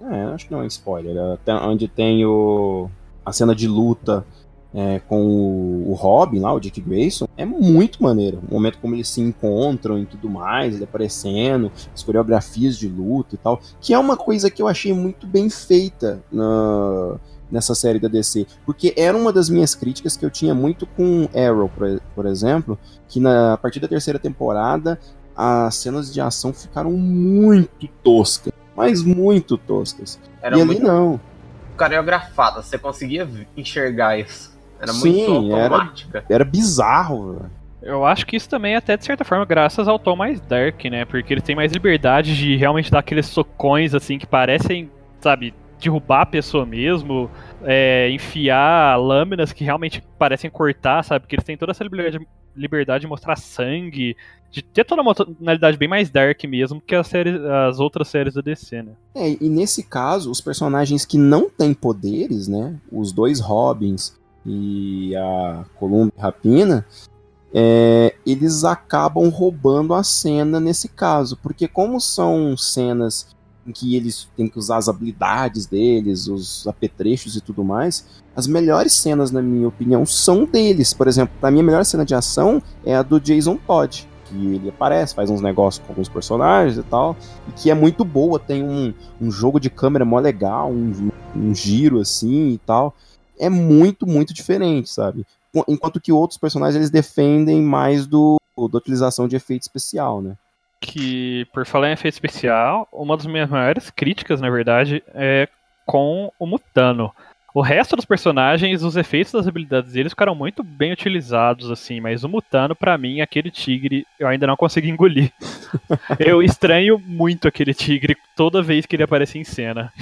Speaker 1: É, acho que não é spoiler, é, onde tem o, a cena de luta é, com o, o, Robin lá, o Dick Grayson, é muito maneiro. O momento como eles se encontram e tudo mais, ele aparecendo, as coreografias de luta e tal, que é uma coisa que eu achei muito bem feita na, nessa série da DC, porque era uma das minhas críticas que eu tinha muito com Arrow, por, por exemplo, que na, a partir da terceira temporada as cenas de ação ficaram muito toscas, mas muito toscas. Era e ali muito... não
Speaker 4: coreografada, você conseguia enxergar isso. Era Sim, muito automática.
Speaker 1: Era, era bizarro, velho.
Speaker 2: Eu acho que isso também é até de certa forma graças ao tom mais dark, né? Porque ele tem mais liberdade de realmente dar aqueles socões assim que parecem, sabe, derrubar a pessoa mesmo, é, enfiar lâminas que realmente parecem cortar, sabe? Porque eles têm toda essa liberdade, liberdade de mostrar sangue, de ter toda uma tonalidade bem mais dark mesmo que as, séries, as outras séries da DC, né?
Speaker 1: É, e nesse caso, os personagens que não têm poderes, né? Os dois Robins e a Columba Rapina, é, eles acabam roubando a cena nesse caso, porque como são cenas em que eles têm que usar as habilidades deles, os apetrechos e tudo mais, as melhores cenas, na minha opinião, são deles. Por exemplo, a melhor cena de ação é a do Jason Todd, que ele aparece, faz uns negócios com alguns personagens e tal, e que é muito boa, tem um, um jogo de câmera mó legal, um, um giro assim e tal é muito, muito diferente, sabe? Enquanto que outros personagens eles defendem mais do da utilização de efeito especial, né?
Speaker 2: Que, por falar em efeito especial, uma das minhas maiores críticas, na verdade, é com o Mutano. O resto dos personagens, os efeitos das habilidades deles ficaram muito bem utilizados, assim, mas o Mutano, para mim, aquele tigre, eu ainda não consegui engolir. eu estranho muito aquele tigre toda vez que ele aparece em cena.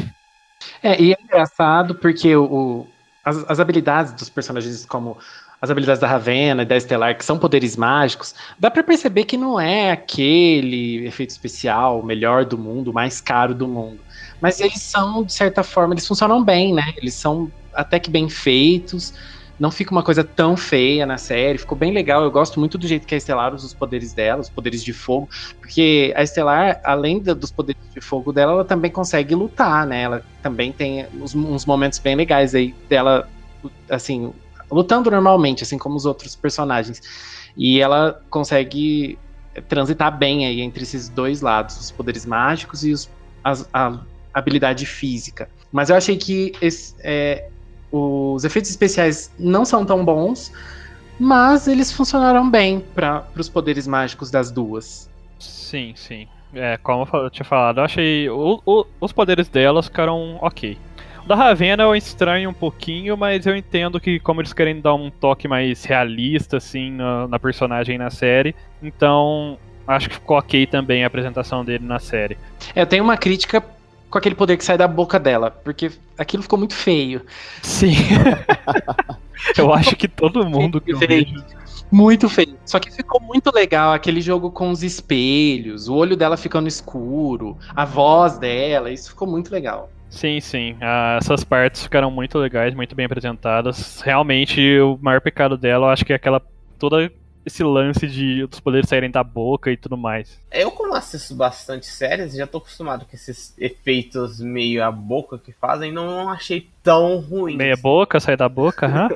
Speaker 3: É, e é engraçado porque o, o as, as habilidades dos personagens, como as habilidades da Ravena e da Estelar, que são poderes mágicos, dá para perceber que não é aquele efeito especial melhor do mundo, mais caro do mundo. Mas eles são, de certa forma, eles funcionam bem, né? Eles são até que bem feitos. Não fica uma coisa tão feia na série, ficou bem legal. Eu gosto muito do jeito que a Estelar usa os poderes dela, os poderes de fogo, porque a Estelar, além dos poderes de fogo dela, ela também consegue lutar, né? Ela também tem uns, uns momentos bem legais aí dela, assim, lutando normalmente, assim como os outros personagens. E ela consegue transitar bem aí entre esses dois lados, os poderes mágicos e os, as, a habilidade física. Mas eu achei que esse, é, os efeitos especiais não são tão bons, mas eles funcionaram bem para os poderes mágicos das duas.
Speaker 2: Sim, sim. É, como eu tinha falado, eu achei o, o, os poderes delas ficaram ok. Da Ravena eu estranho um pouquinho, mas eu entendo que como eles querem dar um toque mais realista, assim, na, na personagem na série, então acho que ficou ok também a apresentação dele na série.
Speaker 3: É, eu tenho uma crítica com aquele poder que sai da boca dela, porque aquilo ficou muito feio.
Speaker 2: Sim. eu acho que todo mundo que
Speaker 3: feio. Muito feio. Só que ficou muito legal aquele jogo com os espelhos, o olho dela ficando escuro, a voz dela, isso ficou muito legal.
Speaker 2: Sim, sim. Ah, essas partes ficaram muito legais, muito bem apresentadas. Realmente, o maior pecado dela, eu acho que é aquela. toda esse lance de os poderes saírem da boca e tudo mais.
Speaker 4: Eu, como assisto bastante séries, já tô acostumado com esses efeitos meio a boca que fazem, não achei tão ruim.
Speaker 2: Meia boca, sair da boca,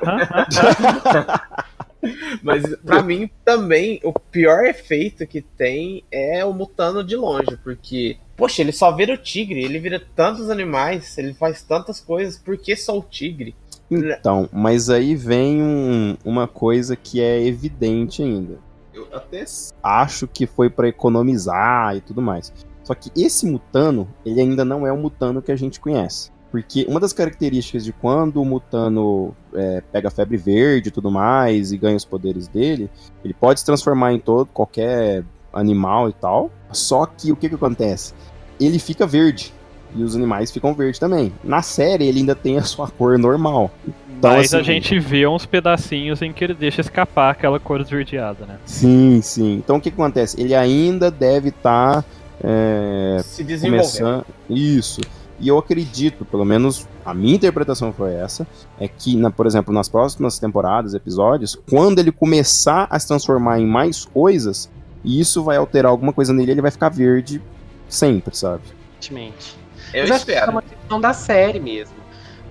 Speaker 4: Mas para mim também o pior efeito que tem é o mutano de longe, porque poxa, ele só vira o tigre, ele vira tantos animais, ele faz tantas coisas, por que só o tigre?
Speaker 1: Então, mas aí vem um, uma coisa que é evidente ainda. Eu até acho que foi para economizar e tudo mais. Só que esse mutano, ele ainda não é o mutano que a gente conhece. Porque uma das características de quando o Mutano é, pega febre verde e tudo mais e ganha os poderes dele, ele pode se transformar em todo qualquer animal e tal. Só que o que, que acontece? Ele fica verde. E os animais ficam verdes também. Na série, ele ainda tem a sua cor normal.
Speaker 2: Então, Mas assim, a gente vê uns pedacinhos em que ele deixa escapar aquela cor esverdeada, né?
Speaker 1: Sim, sim. Então o que, que acontece? Ele ainda deve estar. Tá, é,
Speaker 4: se desenvolvendo.
Speaker 1: Isso. E eu acredito, pelo menos a minha interpretação foi essa, é que, na, por exemplo, nas próximas temporadas, episódios, quando ele começar a se transformar em mais coisas, isso vai alterar alguma coisa nele, ele vai ficar verde sempre, sabe?
Speaker 3: Exatamente.
Speaker 4: Eu Mas espero.
Speaker 3: é uma questão da série mesmo.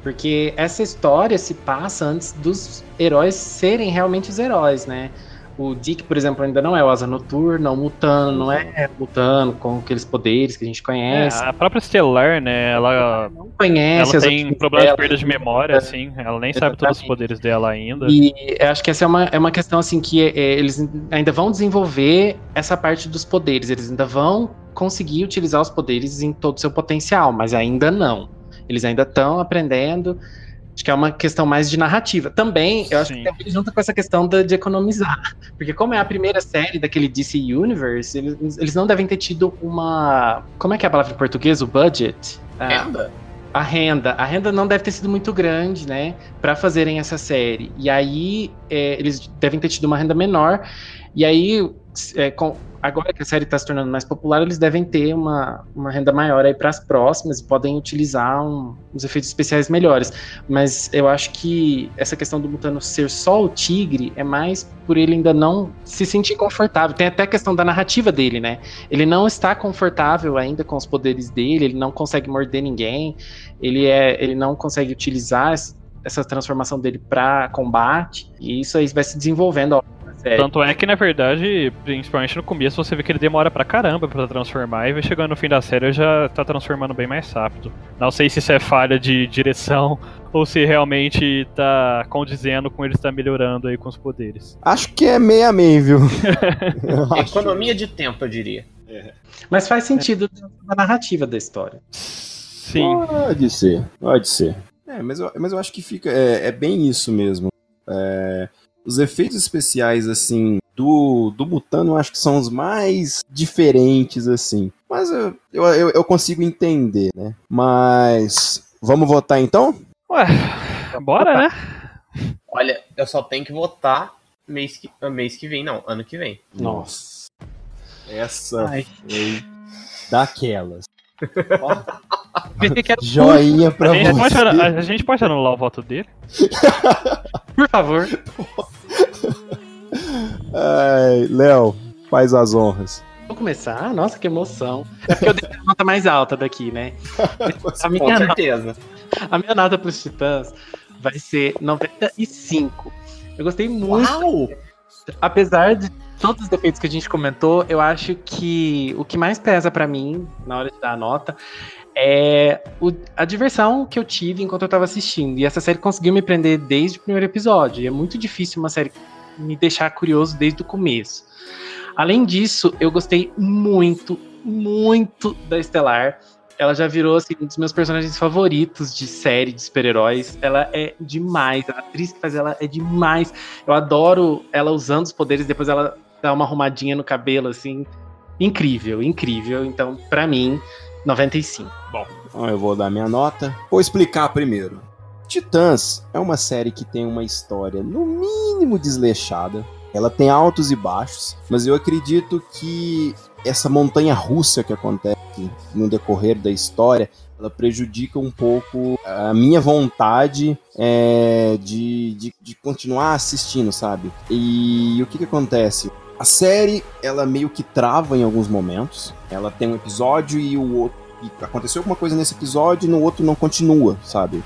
Speaker 3: Porque essa história se passa antes dos heróis serem realmente os heróis, né? O Dick, por exemplo, ainda não é o Asa Noturna, o Mutano não é Mutano com aqueles poderes que a gente conhece.
Speaker 2: É, a própria Estelar, né? Ela
Speaker 3: não conhece.
Speaker 2: Ela tem problemas de perda de memória, assim. Ela nem Exatamente. sabe todos os poderes dela ainda.
Speaker 3: E acho que essa é uma, é uma questão, assim, que é, eles ainda vão desenvolver essa parte dos poderes. Eles ainda vão conseguir utilizar os poderes em todo o seu potencial, mas ainda não. Eles ainda estão aprendendo. Acho que é uma questão mais de narrativa. Também, eu acho Sim. que também junta com essa questão de, de, economizar. Porque como é a primeira série daquele DC Universe, eles, eles não devem ter tido uma... Como é que é a palavra em português? O budget?
Speaker 4: Renda.
Speaker 3: A, a renda. A renda não deve ter sido muito grande, né? para fazerem essa série. E aí, é, eles devem ter tido uma renda menor. E aí, é, com, agora que a série está se tornando mais popular, eles devem ter uma, uma renda maior aí para as próximas e podem utilizar um, uns efeitos especiais melhores. Mas eu acho que essa questão do Mutano ser só o tigre é mais por ele ainda não se sentir confortável. Tem até a questão da narrativa dele, né? Ele não está confortável ainda com os poderes dele, ele não consegue morder ninguém, ele, é, ele não consegue utilizar essa transformação dele para combate, e isso aí vai se desenvolvendo ao
Speaker 2: série. Tanto é que, na verdade, principalmente no começo, você vê que ele demora pra caramba pra transformar, e vai chegando no fim da série já tá transformando bem mais rápido. Não sei se isso é falha de direção ou se realmente tá condizendo com ele estar melhorando aí com os poderes.
Speaker 1: Acho que é meia meia, viu?
Speaker 4: Economia de tempo, eu diria.
Speaker 3: É. Mas faz sentido é. na narrativa da história.
Speaker 2: Sim.
Speaker 1: Pode ser, pode ser. É, mas eu, mas eu acho que fica. É, é bem isso mesmo. É, os efeitos especiais, assim, do, do Butano, eu acho que são os mais diferentes, assim. Mas eu, eu, eu consigo entender, né? Mas. Vamos votar então?
Speaker 2: Ué, bora, né?
Speaker 4: Olha, eu só tenho que votar mês que, mês que vem, não, ano que vem.
Speaker 1: Nossa. Essa
Speaker 2: Ai.
Speaker 1: foi daquelas.
Speaker 3: Pensei que era-
Speaker 1: Joinha pra
Speaker 2: A gente, pode,
Speaker 1: você.
Speaker 2: a gente pode anular o voto dele?
Speaker 3: Por favor.
Speaker 1: Ai, Léo, faz as honras.
Speaker 3: Vou começar? Nossa, que emoção. É porque eu dei a nota mais alta daqui, né? A
Speaker 4: Com
Speaker 3: minha, nota,
Speaker 4: certeza.
Speaker 3: a minha nota pros Titãs vai ser 95. Eu gostei muito.
Speaker 4: Uau!
Speaker 3: Apesar de todos os defeitos que a gente comentou, eu acho que o que mais pesa pra mim na hora de dar a nota é o- a diversão que eu tive enquanto eu tava assistindo. E essa série conseguiu me prender desde o primeiro episódio. E é muito difícil uma série me deixar curioso desde o começo. Além disso, eu gostei muito, muito da Estelar. Ela já virou assim, um dos meus personagens favoritos de série de super-heróis. Ela é demais. A atriz que faz ela é demais. Eu adoro ela usando os poderes, depois ela dá uma arrumadinha no cabelo, assim. Incrível, incrível. Então, pra mim, 95.
Speaker 1: Então eu vou dar minha nota. Vou explicar primeiro. Titãs é uma série que tem uma história, no mínimo, desleixada. Ela tem altos e baixos, mas eu acredito que essa montanha russa que acontece no decorrer da história, ela prejudica um pouco a minha vontade é, de, de, de continuar assistindo, sabe? E o que, que acontece? A série, ela meio que trava em alguns momentos. Ela tem um episódio e o outro. E aconteceu alguma coisa nesse episódio e no outro não continua, sabe?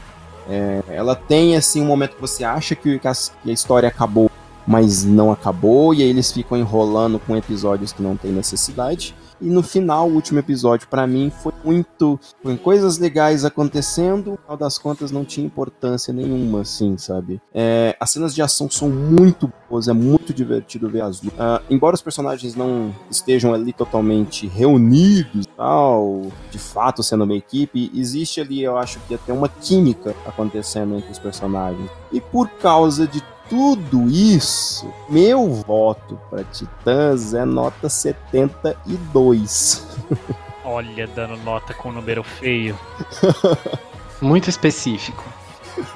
Speaker 1: É, ela tem, assim, um momento que você acha que a, que a história acabou, mas não acabou, e aí eles ficam enrolando com episódios que não tem necessidade. E no final, o último episódio, pra mim, foi muito. Foi coisas legais acontecendo, no final das contas não tinha importância nenhuma, assim, sabe? É, as cenas de ação são muito boas, é muito divertido ver as lutas. Ah, embora os personagens não estejam ali totalmente reunidos tal, de fato sendo uma equipe, existe ali, eu acho que até uma química acontecendo entre os personagens. E por causa de tudo isso, meu voto para Titãs é nota 72.
Speaker 2: Olha, dando nota com número feio.
Speaker 3: Muito específico.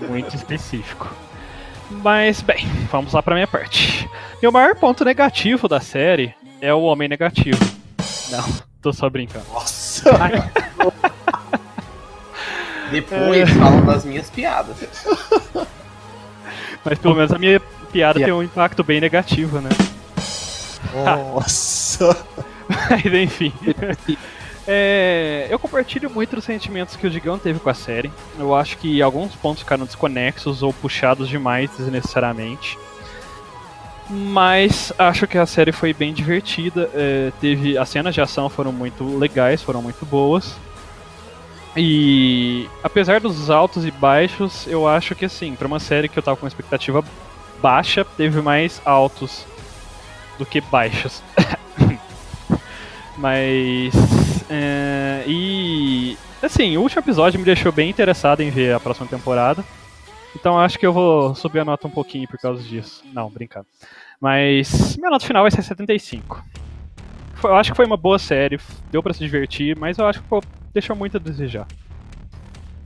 Speaker 2: Muito específico. Mas, bem, vamos lá pra minha parte. Meu maior ponto negativo da série é o Homem Negativo. Não, tô só brincando.
Speaker 1: Nossa!
Speaker 4: Depois falam das minhas piadas.
Speaker 2: Mas pelo menos a minha piada tem um impacto bem negativo, né?
Speaker 1: Nossa!
Speaker 2: Mas enfim. É, eu compartilho muito os sentimentos que o Digão teve com a série. Eu acho que alguns pontos ficaram desconexos ou puxados demais desnecessariamente. Mas acho que a série foi bem divertida. é, teve as cenas de ação foram muito legais, foram muito boas. E apesar dos altos e baixos, eu acho que assim, para uma série que eu tava com uma expectativa baixa, teve mais altos do que baixos. Mas. é, e. Assim, o último episódio me deixou bem interessado em ver a próxima temporada. Então acho que eu vou subir a nota um pouquinho por causa disso. Não, brincando. Mas minha nota final vai ser 75. Foi- eu acho que foi uma boa série, deu pra se divertir, mas eu acho que pô, deixou muito a desejar.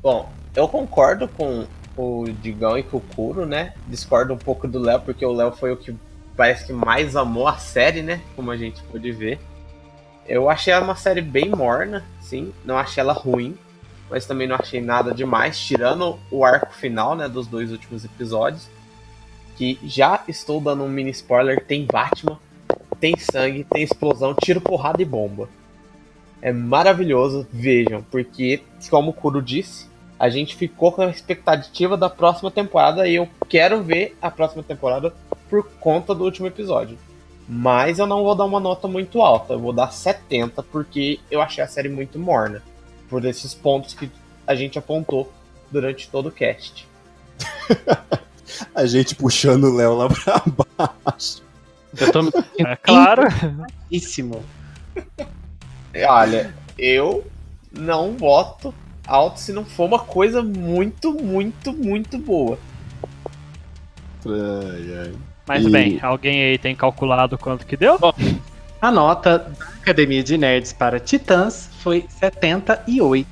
Speaker 4: Bom, eu concordo com o Digão e com o Kuro, né? Discordo um pouco do Léo, porque o Léo foi o que parece que mais amou a série, né? Como a gente pôde ver. Eu achei ela uma série bem morna, sim. Não achei ela ruim, mas também não achei nada demais, tirando o arco final, né? Dos dois últimos episódios. Que já estou dando um mini spoiler: tem Batman, tem sangue, tem explosão, tiro, porrada e bomba. É maravilhoso, vejam, porque, como o Kuro disse, a gente ficou com a expectativa da próxima temporada e eu quero ver a próxima temporada por conta do último episódio. Mas eu não vou dar uma nota muito alta, eu vou dar 70 porque eu achei a série muito morna. Por esses pontos que a gente apontou durante todo o cast.
Speaker 1: A gente puxando o Léo lá pra baixo.
Speaker 3: Eu tô
Speaker 2: É claro.
Speaker 4: Olha, eu não voto alto se não for uma coisa muito, muito, muito boa.
Speaker 1: Ai, ai.
Speaker 2: Mas
Speaker 1: E-
Speaker 2: bem, alguém aí tem calculado quanto que deu?
Speaker 3: A nota da Academia de Nerds para Titãs foi 78.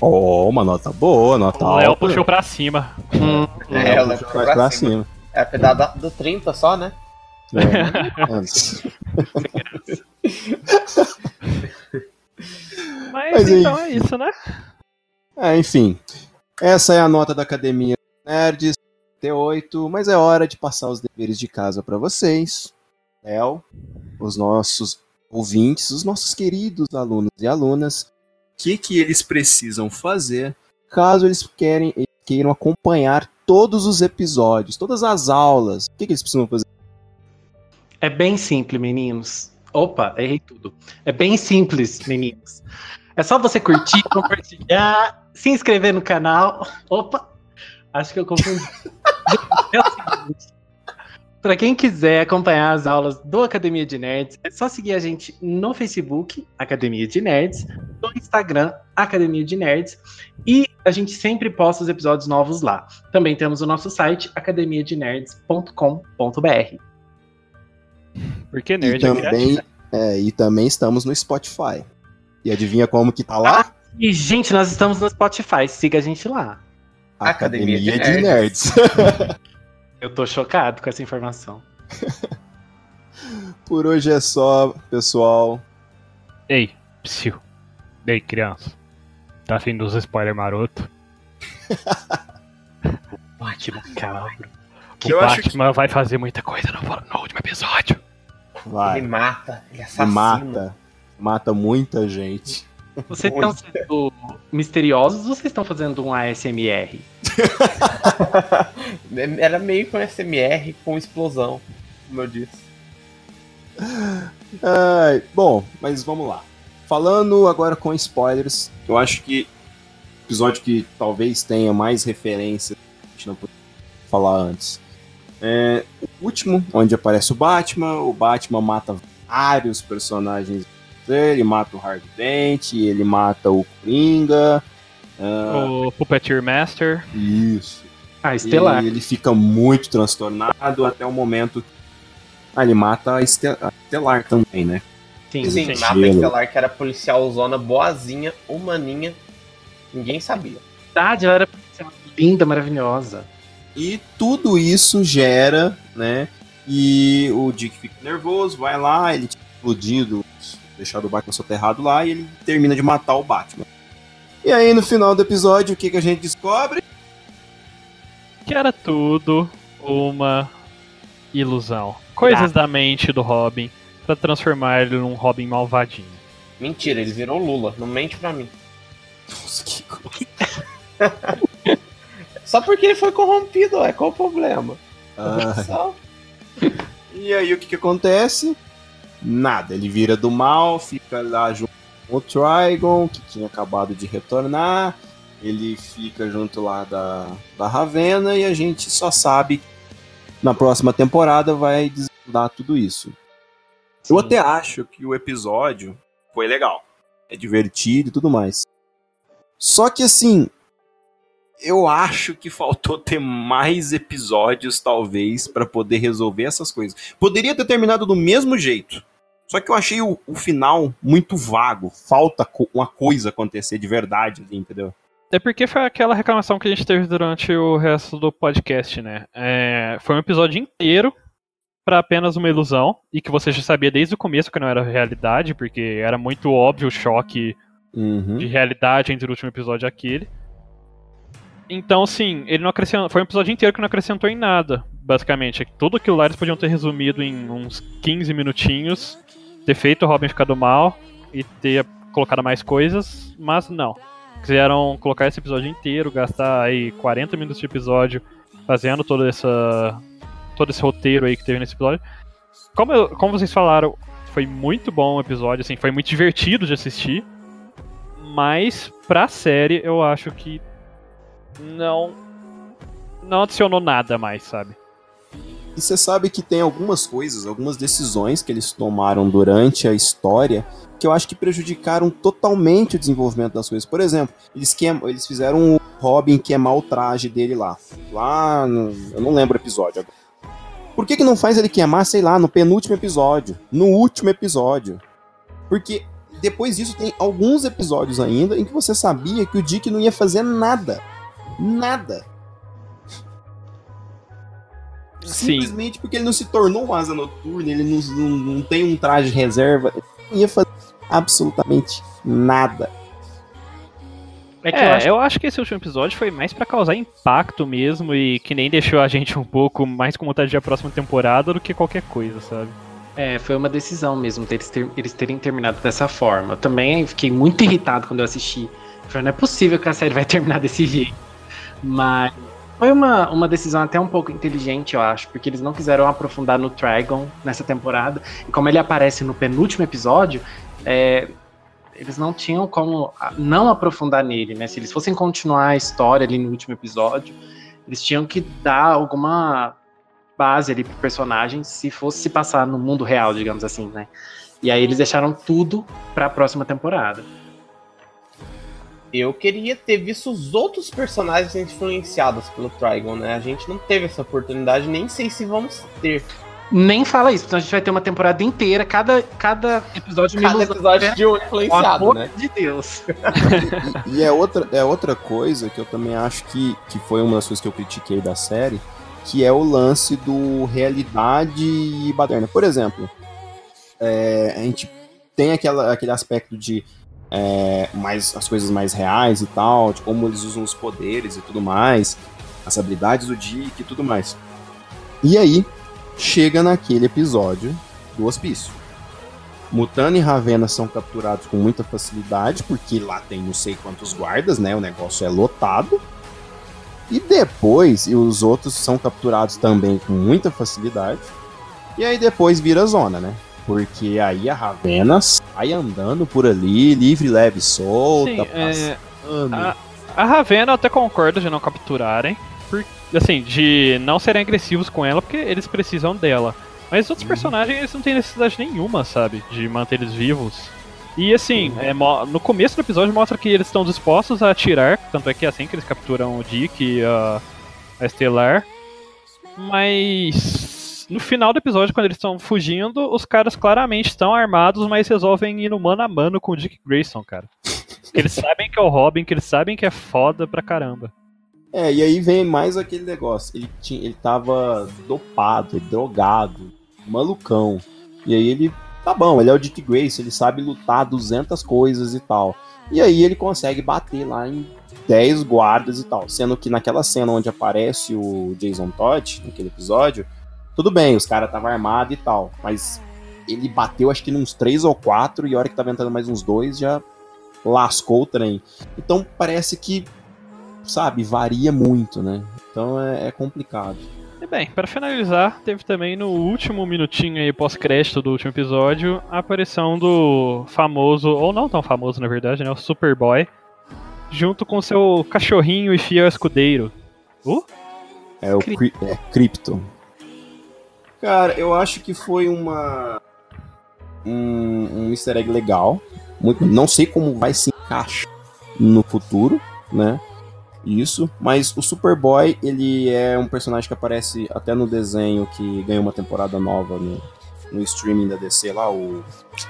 Speaker 1: Oh, uma nota boa, nota
Speaker 2: o Léo
Speaker 1: alta.
Speaker 2: puxou pra cima.
Speaker 3: Hum,
Speaker 4: É, ela
Speaker 1: puxou
Speaker 4: ficou
Speaker 1: mais
Speaker 4: pra
Speaker 1: pra
Speaker 4: cima.
Speaker 1: cima.
Speaker 4: É a pedada do 30 só, né?
Speaker 1: É.
Speaker 2: Mas,
Speaker 1: Mas
Speaker 2: então
Speaker 1: enfim.
Speaker 2: é isso, né?
Speaker 1: É, enfim. Essa é a nota da Academia Nerds, T8, mas é hora de passar os deveres de casa para vocês. Léo, os nossos ouvintes, os nossos queridos alunos e alunas, o que, que eles precisam fazer caso eles querem, queiram acompanhar todos os episódios, todas as aulas. O que, que eles precisam fazer?
Speaker 3: É bem simples, meninos. Opa, errei tudo. É bem simples, meninos. É só você curtir, compartilhar, se inscrever no canal. Opa, acho que eu confundi. É o seguinte, Pra quem quiser acompanhar as aulas do Academia de Nerds, é só seguir a gente no Facebook, Academia de Nerds, no Instagram, Academia de Nerds, e a gente sempre posta os episódios novos lá. Também temos o nosso site, academiadenerds.com.br.
Speaker 2: Porque
Speaker 1: E
Speaker 2: nerd é
Speaker 1: também,
Speaker 2: criativo.
Speaker 1: é, e também estamos no Spotify. E adivinha como que tá lá?
Speaker 3: E, gente, nós estamos no Spotify, siga a gente lá.
Speaker 4: Academia de
Speaker 1: de Nerds.
Speaker 3: Eu tô chocado com essa informação.
Speaker 1: Por hoje é só, pessoal.
Speaker 2: Ei, psiu. Ei, criança. Tá afim dos spoiler maroto?
Speaker 3: Batman cabro.
Speaker 2: Que
Speaker 1: Eu acho
Speaker 2: Batman vai fazer muita coisa no, no último episódio.
Speaker 1: Vai.
Speaker 4: Ele mata, ele assassina.
Speaker 1: mata. Mata muita gente.
Speaker 3: Vocês estão sendo misteriosos ou vocês estão fazendo um ASMR?
Speaker 4: Era meio com SMR com explosão, como eu disse.
Speaker 1: Ai, bom, mas vamos lá. Falando agora com spoilers, eu acho que o episódio que talvez tenha mais referência, a gente não podia falar antes. É o último, onde aparece o Batman. O Batman mata vários personagens dele, mata o Harvey Dent, ele mata o Coringa. ah,
Speaker 2: O Puppeteer Master.
Speaker 3: Ah,
Speaker 1: Isso.
Speaker 3: Estelar.
Speaker 1: E ele fica muito transtornado até o momento que ah, ele mata a, a Estelar também, né?
Speaker 3: Sim,
Speaker 4: Sim,
Speaker 3: sim.
Speaker 4: mata a. Estelar, que era policial zona boazinha, humaninha. Ninguém sabia.
Speaker 3: Verdade, ela era linda, maravilhosa.
Speaker 1: E tudo isso gera, né? E o Dick fica nervoso, vai lá, ele tinha explodido, deixado o Batman soterrado lá e ele termina de matar o Batman. E aí no final do episódio, o que, que a gente descobre?
Speaker 2: Que era tudo uma ilusão. Coisas da mente do Robin pra transformar ele num Robin malvadinho.
Speaker 4: Mentira, ele virou Lula. Não mente pra mim.
Speaker 1: Nossa, que
Speaker 4: Só porque ele foi corrompido, é qual o problema?
Speaker 1: Ah,
Speaker 4: Só.
Speaker 1: E aí o que, que acontece? Nada, ele vira do mal, fica lá junto com o Trigon, que tinha acabado de retornar. Ele fica junto lá da, da Ravena e a gente só sabe que na próxima temporada vai desvendar tudo isso. Eu até acho que o episódio foi legal. É divertido e tudo mais. Só que assim, eu acho que faltou ter mais episódios, talvez, pra poder resolver essas coisas. Poderia ter terminado do mesmo jeito. Só que eu achei o, o final muito vago. Falta co- uma coisa acontecer de verdade, ali, entendeu?
Speaker 2: É porque foi aquela reclamação que a gente teve durante o resto do podcast, né? É, foi um episódio inteiro pra apenas uma ilusão e que você já sabia desde o começo que não era realidade, porque era muito óbvio o choque
Speaker 1: Uhum.
Speaker 2: de realidade entre o último episódio e aquele. Então, sim, ele não acrescentou. Foi um episódio inteiro que não acrescentou em nada, basicamente. Tudo aquilo lá eles podiam ter resumido em uns 15 minutinhos, ter feito o Robin ficar do mal e ter colocado mais coisas, mas não. Quiseram colocar esse episódio inteiro, gastar aí 40 minutos de episódio fazendo toda essa. todo esse roteiro aí que teve nesse episódio. Como, eu- como vocês falaram, foi muito bom o episódio, assim, foi muito divertido de assistir. Mas pra série eu acho que não não adicionou nada mais, sabe?
Speaker 1: E você sabe que tem algumas coisas, algumas decisões que eles tomaram durante a história que eu acho que prejudicaram totalmente o desenvolvimento das coisas. Por exemplo, eles, queim, eles fizeram o Robin queimar o traje dele lá. Lá, no, eu não lembro o episódio agora. Por que, que não faz ele queimar, sei lá, no penúltimo episódio? No último episódio? Porque depois disso tem alguns episódios ainda em que você sabia que o Dick não ia fazer nada. Nada.
Speaker 2: Sim.
Speaker 1: Simplesmente porque ele não se tornou um asa noturna, ele não, não, não tem um traje de reserva. Ele não ia fazer absolutamente nada.
Speaker 3: É que
Speaker 2: É,
Speaker 3: eu acho
Speaker 2: eu acho que esse último episódio foi mais pra causar impacto mesmo e que nem deixou a gente um pouco mais com vontade de ir a próxima temporada do que qualquer coisa, sabe?
Speaker 3: É, foi uma decisão mesmo deles ter- eles terem terminado dessa forma. Eu também fiquei muito irritado quando eu assisti. Falei, não é possível que a série vai terminar desse jeito. Mas foi uma, uma decisão até um pouco inteligente, eu acho, porque eles não quiseram aprofundar no Trigon nessa temporada. E como ele aparece no penúltimo episódio, é, eles não tinham como não aprofundar nele, né? Se eles fossem continuar a história ali no último episódio, eles tinham que dar alguma base ali pro personagem se fosse se passar no mundo real, digamos assim, né? E aí eles deixaram tudo pra próxima temporada.
Speaker 4: Eu queria ter visto os outros personagens influenciados pelo Trigon, né? A gente não teve essa oportunidade, nem sei se vamos ter.
Speaker 3: Nem fala isso, então a gente vai ter uma temporada inteira, cada, cada episódio
Speaker 4: Cada episódio
Speaker 3: né?
Speaker 4: de um influenciado,
Speaker 3: amor
Speaker 4: né?
Speaker 3: de Deus.
Speaker 1: E é outra, é outra coisa que eu também acho que, que foi uma das coisas que eu critiquei da série, que é o lance do realidade e baderna. Por exemplo, é, a gente tem aquela, aquele aspecto de é, mais, as coisas mais reais e tal, de como eles usam os poderes e tudo mais, as habilidades do Dick e tudo mais. E aí, chega naquele episódio do hospício. Mutano e Ravena são capturados com muita facilidade, porque lá tem não sei quantos guardas, né? O negócio é lotado. E depois, e os outros são capturados também com muita facilidade. E aí depois vira zona, né? Porque aí a Ravena sai andando por ali, livre, leve, solta,
Speaker 2: Sim, é,
Speaker 1: passando.
Speaker 2: a, a Ravena eu até concordo de não capturarem, por, assim, de não serem agressivos com ela, porque eles precisam dela. Mas os outros personagens, eles não têm necessidade nenhuma, sabe, de manter eles vivos. E assim, é, mo- no começo do episódio mostra que eles estão dispostos a atirar, tanto é que é assim que eles capturam o Dick e a, a Estelar. Mas no final do episódio, quando eles estão fugindo, os caras claramente estão armados, mas resolvem ir no mano a mano com o Dick Grayson, cara. Eles sabem que é o Robin, que eles sabem que é foda pra caramba.
Speaker 1: É, e aí vem mais aquele negócio. Ele, tinha, ele tava dopado, drogado, malucão. E aí ele, tá bom, ele é o Dick Grace, ele sabe lutar 200 coisas e tal. E aí ele consegue bater lá em 10 guardas e tal. Sendo que naquela cena onde aparece o Jason Todd, naquele episódio, tudo bem, os caras estavam armados e tal. Mas ele bateu acho que nos 3 ou 4 e a hora que tava entrando mais uns dois já lascou o trem. Então parece que sabe, varia muito, né? Então é, é complicado.
Speaker 2: E bem, pra finalizar, teve também no último minutinho aí pós-crédito do último episódio a aparição do famoso, ou não tão famoso na verdade, né? O Superboy, junto com seu cachorrinho e fiel escudeiro. Uh?
Speaker 1: É o cri é, Crypto. Cara, eu acho que foi uma. Um, um easter egg legal. Muito, não sei como vai se encaixar no futuro, né? Isso, mas o Superboy, ele é um personagem que aparece até no desenho que ganhou uma temporada nova no, no streaming da DC lá, o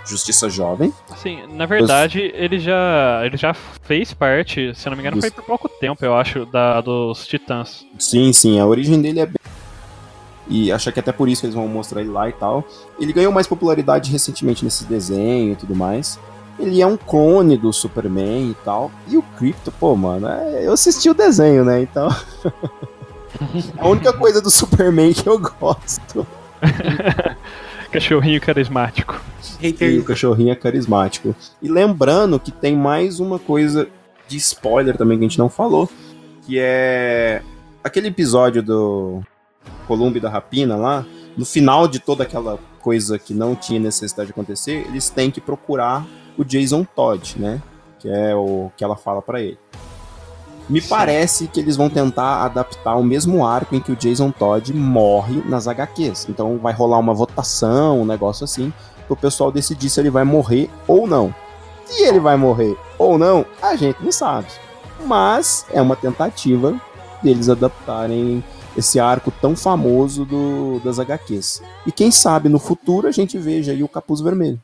Speaker 1: Justiça Jovem.
Speaker 2: Sim, na verdade, ele já ele já fez parte, se eu não me engano,
Speaker 1: Dos-
Speaker 2: foi por pouco tempo, eu acho, da dos Titãs.
Speaker 1: Sim, sim, a origem dele é bem. E acho que até por isso que eles vão mostrar ele lá e tal. Ele ganhou mais popularidade recentemente nesse desenho e tudo mais. Ele é um clone do Superman e tal. E o Crypto, pô, mano, é- eu assisti o desenho, né? Então. a única coisa do Superman que eu gosto.
Speaker 2: Cachorrinho carismático.
Speaker 1: E o cachorrinho é carismático. E lembrando que tem mais uma coisa de spoiler também que a gente não falou. Que é aquele episódio do Columbo e da Rapina lá. No final de toda aquela coisa que não tinha necessidade de acontecer, eles têm que procurar o Jason Todd, né? Que é o que ela fala pra ele. Me parece que eles vão tentar adaptar o mesmo arco em que o Jason Todd morre nas HQs. Então vai rolar uma votação, um negócio assim, pro pessoal decidir se ele vai morrer ou não. Se ele vai morrer ou não, a gente não sabe. Mas é uma tentativa deles adaptarem esse arco tão famoso do, das HQs. E quem sabe no futuro a gente veja aí o Capuz Vermelho.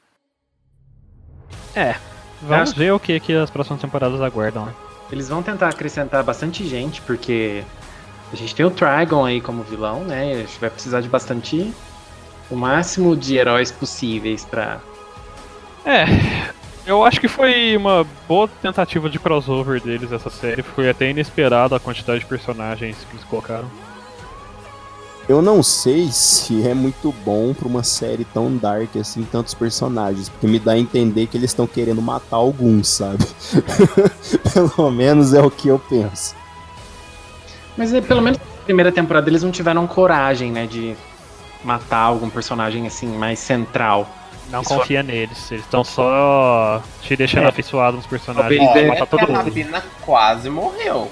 Speaker 2: É, vamos ver o que, que as próximas temporadas aguardam, né?
Speaker 3: Eles vão tentar acrescentar bastante gente, porque a gente tem o Trigon aí como vilão, né? A gente vai precisar de bastante. O máximo de heróis possíveis pra.
Speaker 2: É, eu acho que foi uma boa tentativa de crossover deles essa série. Foi até inesperado a quantidade de personagens que eles colocaram.
Speaker 1: Eu não sei se é muito bom pra uma série tão dark assim, tantos personagens, porque me dá a entender que eles estão querendo matar alguns, sabe? Pelo menos é o que eu penso.
Speaker 3: Mas é, pelo menos na primeira temporada eles não tiveram coragem, né, de matar algum personagem assim mais central.
Speaker 2: Não
Speaker 3: Isso
Speaker 2: confia neles, eles estão só te deixando
Speaker 3: É.
Speaker 2: afeiçoado nos personagens
Speaker 4: Olha,
Speaker 2: matar todo
Speaker 4: a
Speaker 2: mundo.
Speaker 4: Rabina quase morreu.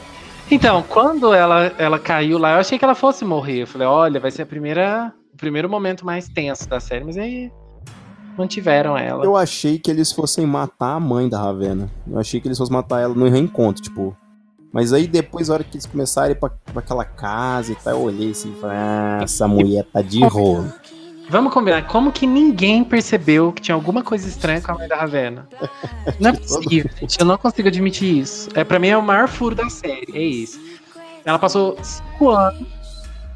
Speaker 3: Então, quando ela, ela caiu lá, eu achei que ela fosse morrer. Eu falei, olha, vai ser a primeira, o primeiro momento mais tenso da série, mas aí mantiveram ela.
Speaker 1: Eu achei que eles fossem matar a mãe da Ravena. Eu achei que eles fossem matar ela no reencontro, tipo. Mas aí depois, na hora que eles começaram a ir pra, pra aquela casa e tal, eu olhei assim e falei, ah, essa mulher tá de rolo.
Speaker 3: Vamos combinar, como que ninguém percebeu que tinha alguma coisa estranha com a mãe da Ravena? Não é possível, gente, eu não consigo admitir isso. É, pra mim é o maior furo da série, é isso. Ela passou cinco anos.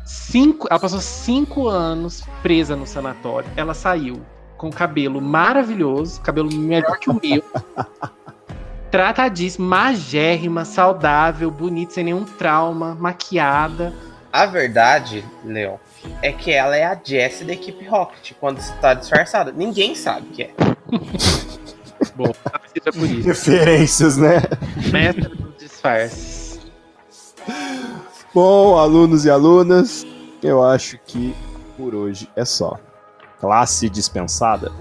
Speaker 3: Cinco, ela passou cinco anos presa no sanatório. Ela saiu com cabelo maravilhoso, cabelo melhor que o meu. Tratadíssima, magérrima, saudável, bonita, sem nenhum trauma, maquiada.
Speaker 4: A verdade, Leon, é que ela é a Jessie da equipe Rocket quando está disfarçada. Ninguém sabe que é.
Speaker 3: Bom, talvez seja por isso.
Speaker 1: Referências, né?
Speaker 3: Mestre dos disfarces.
Speaker 1: Bom, alunos e alunas, eu acho que por hoje é só. Classe dispensada.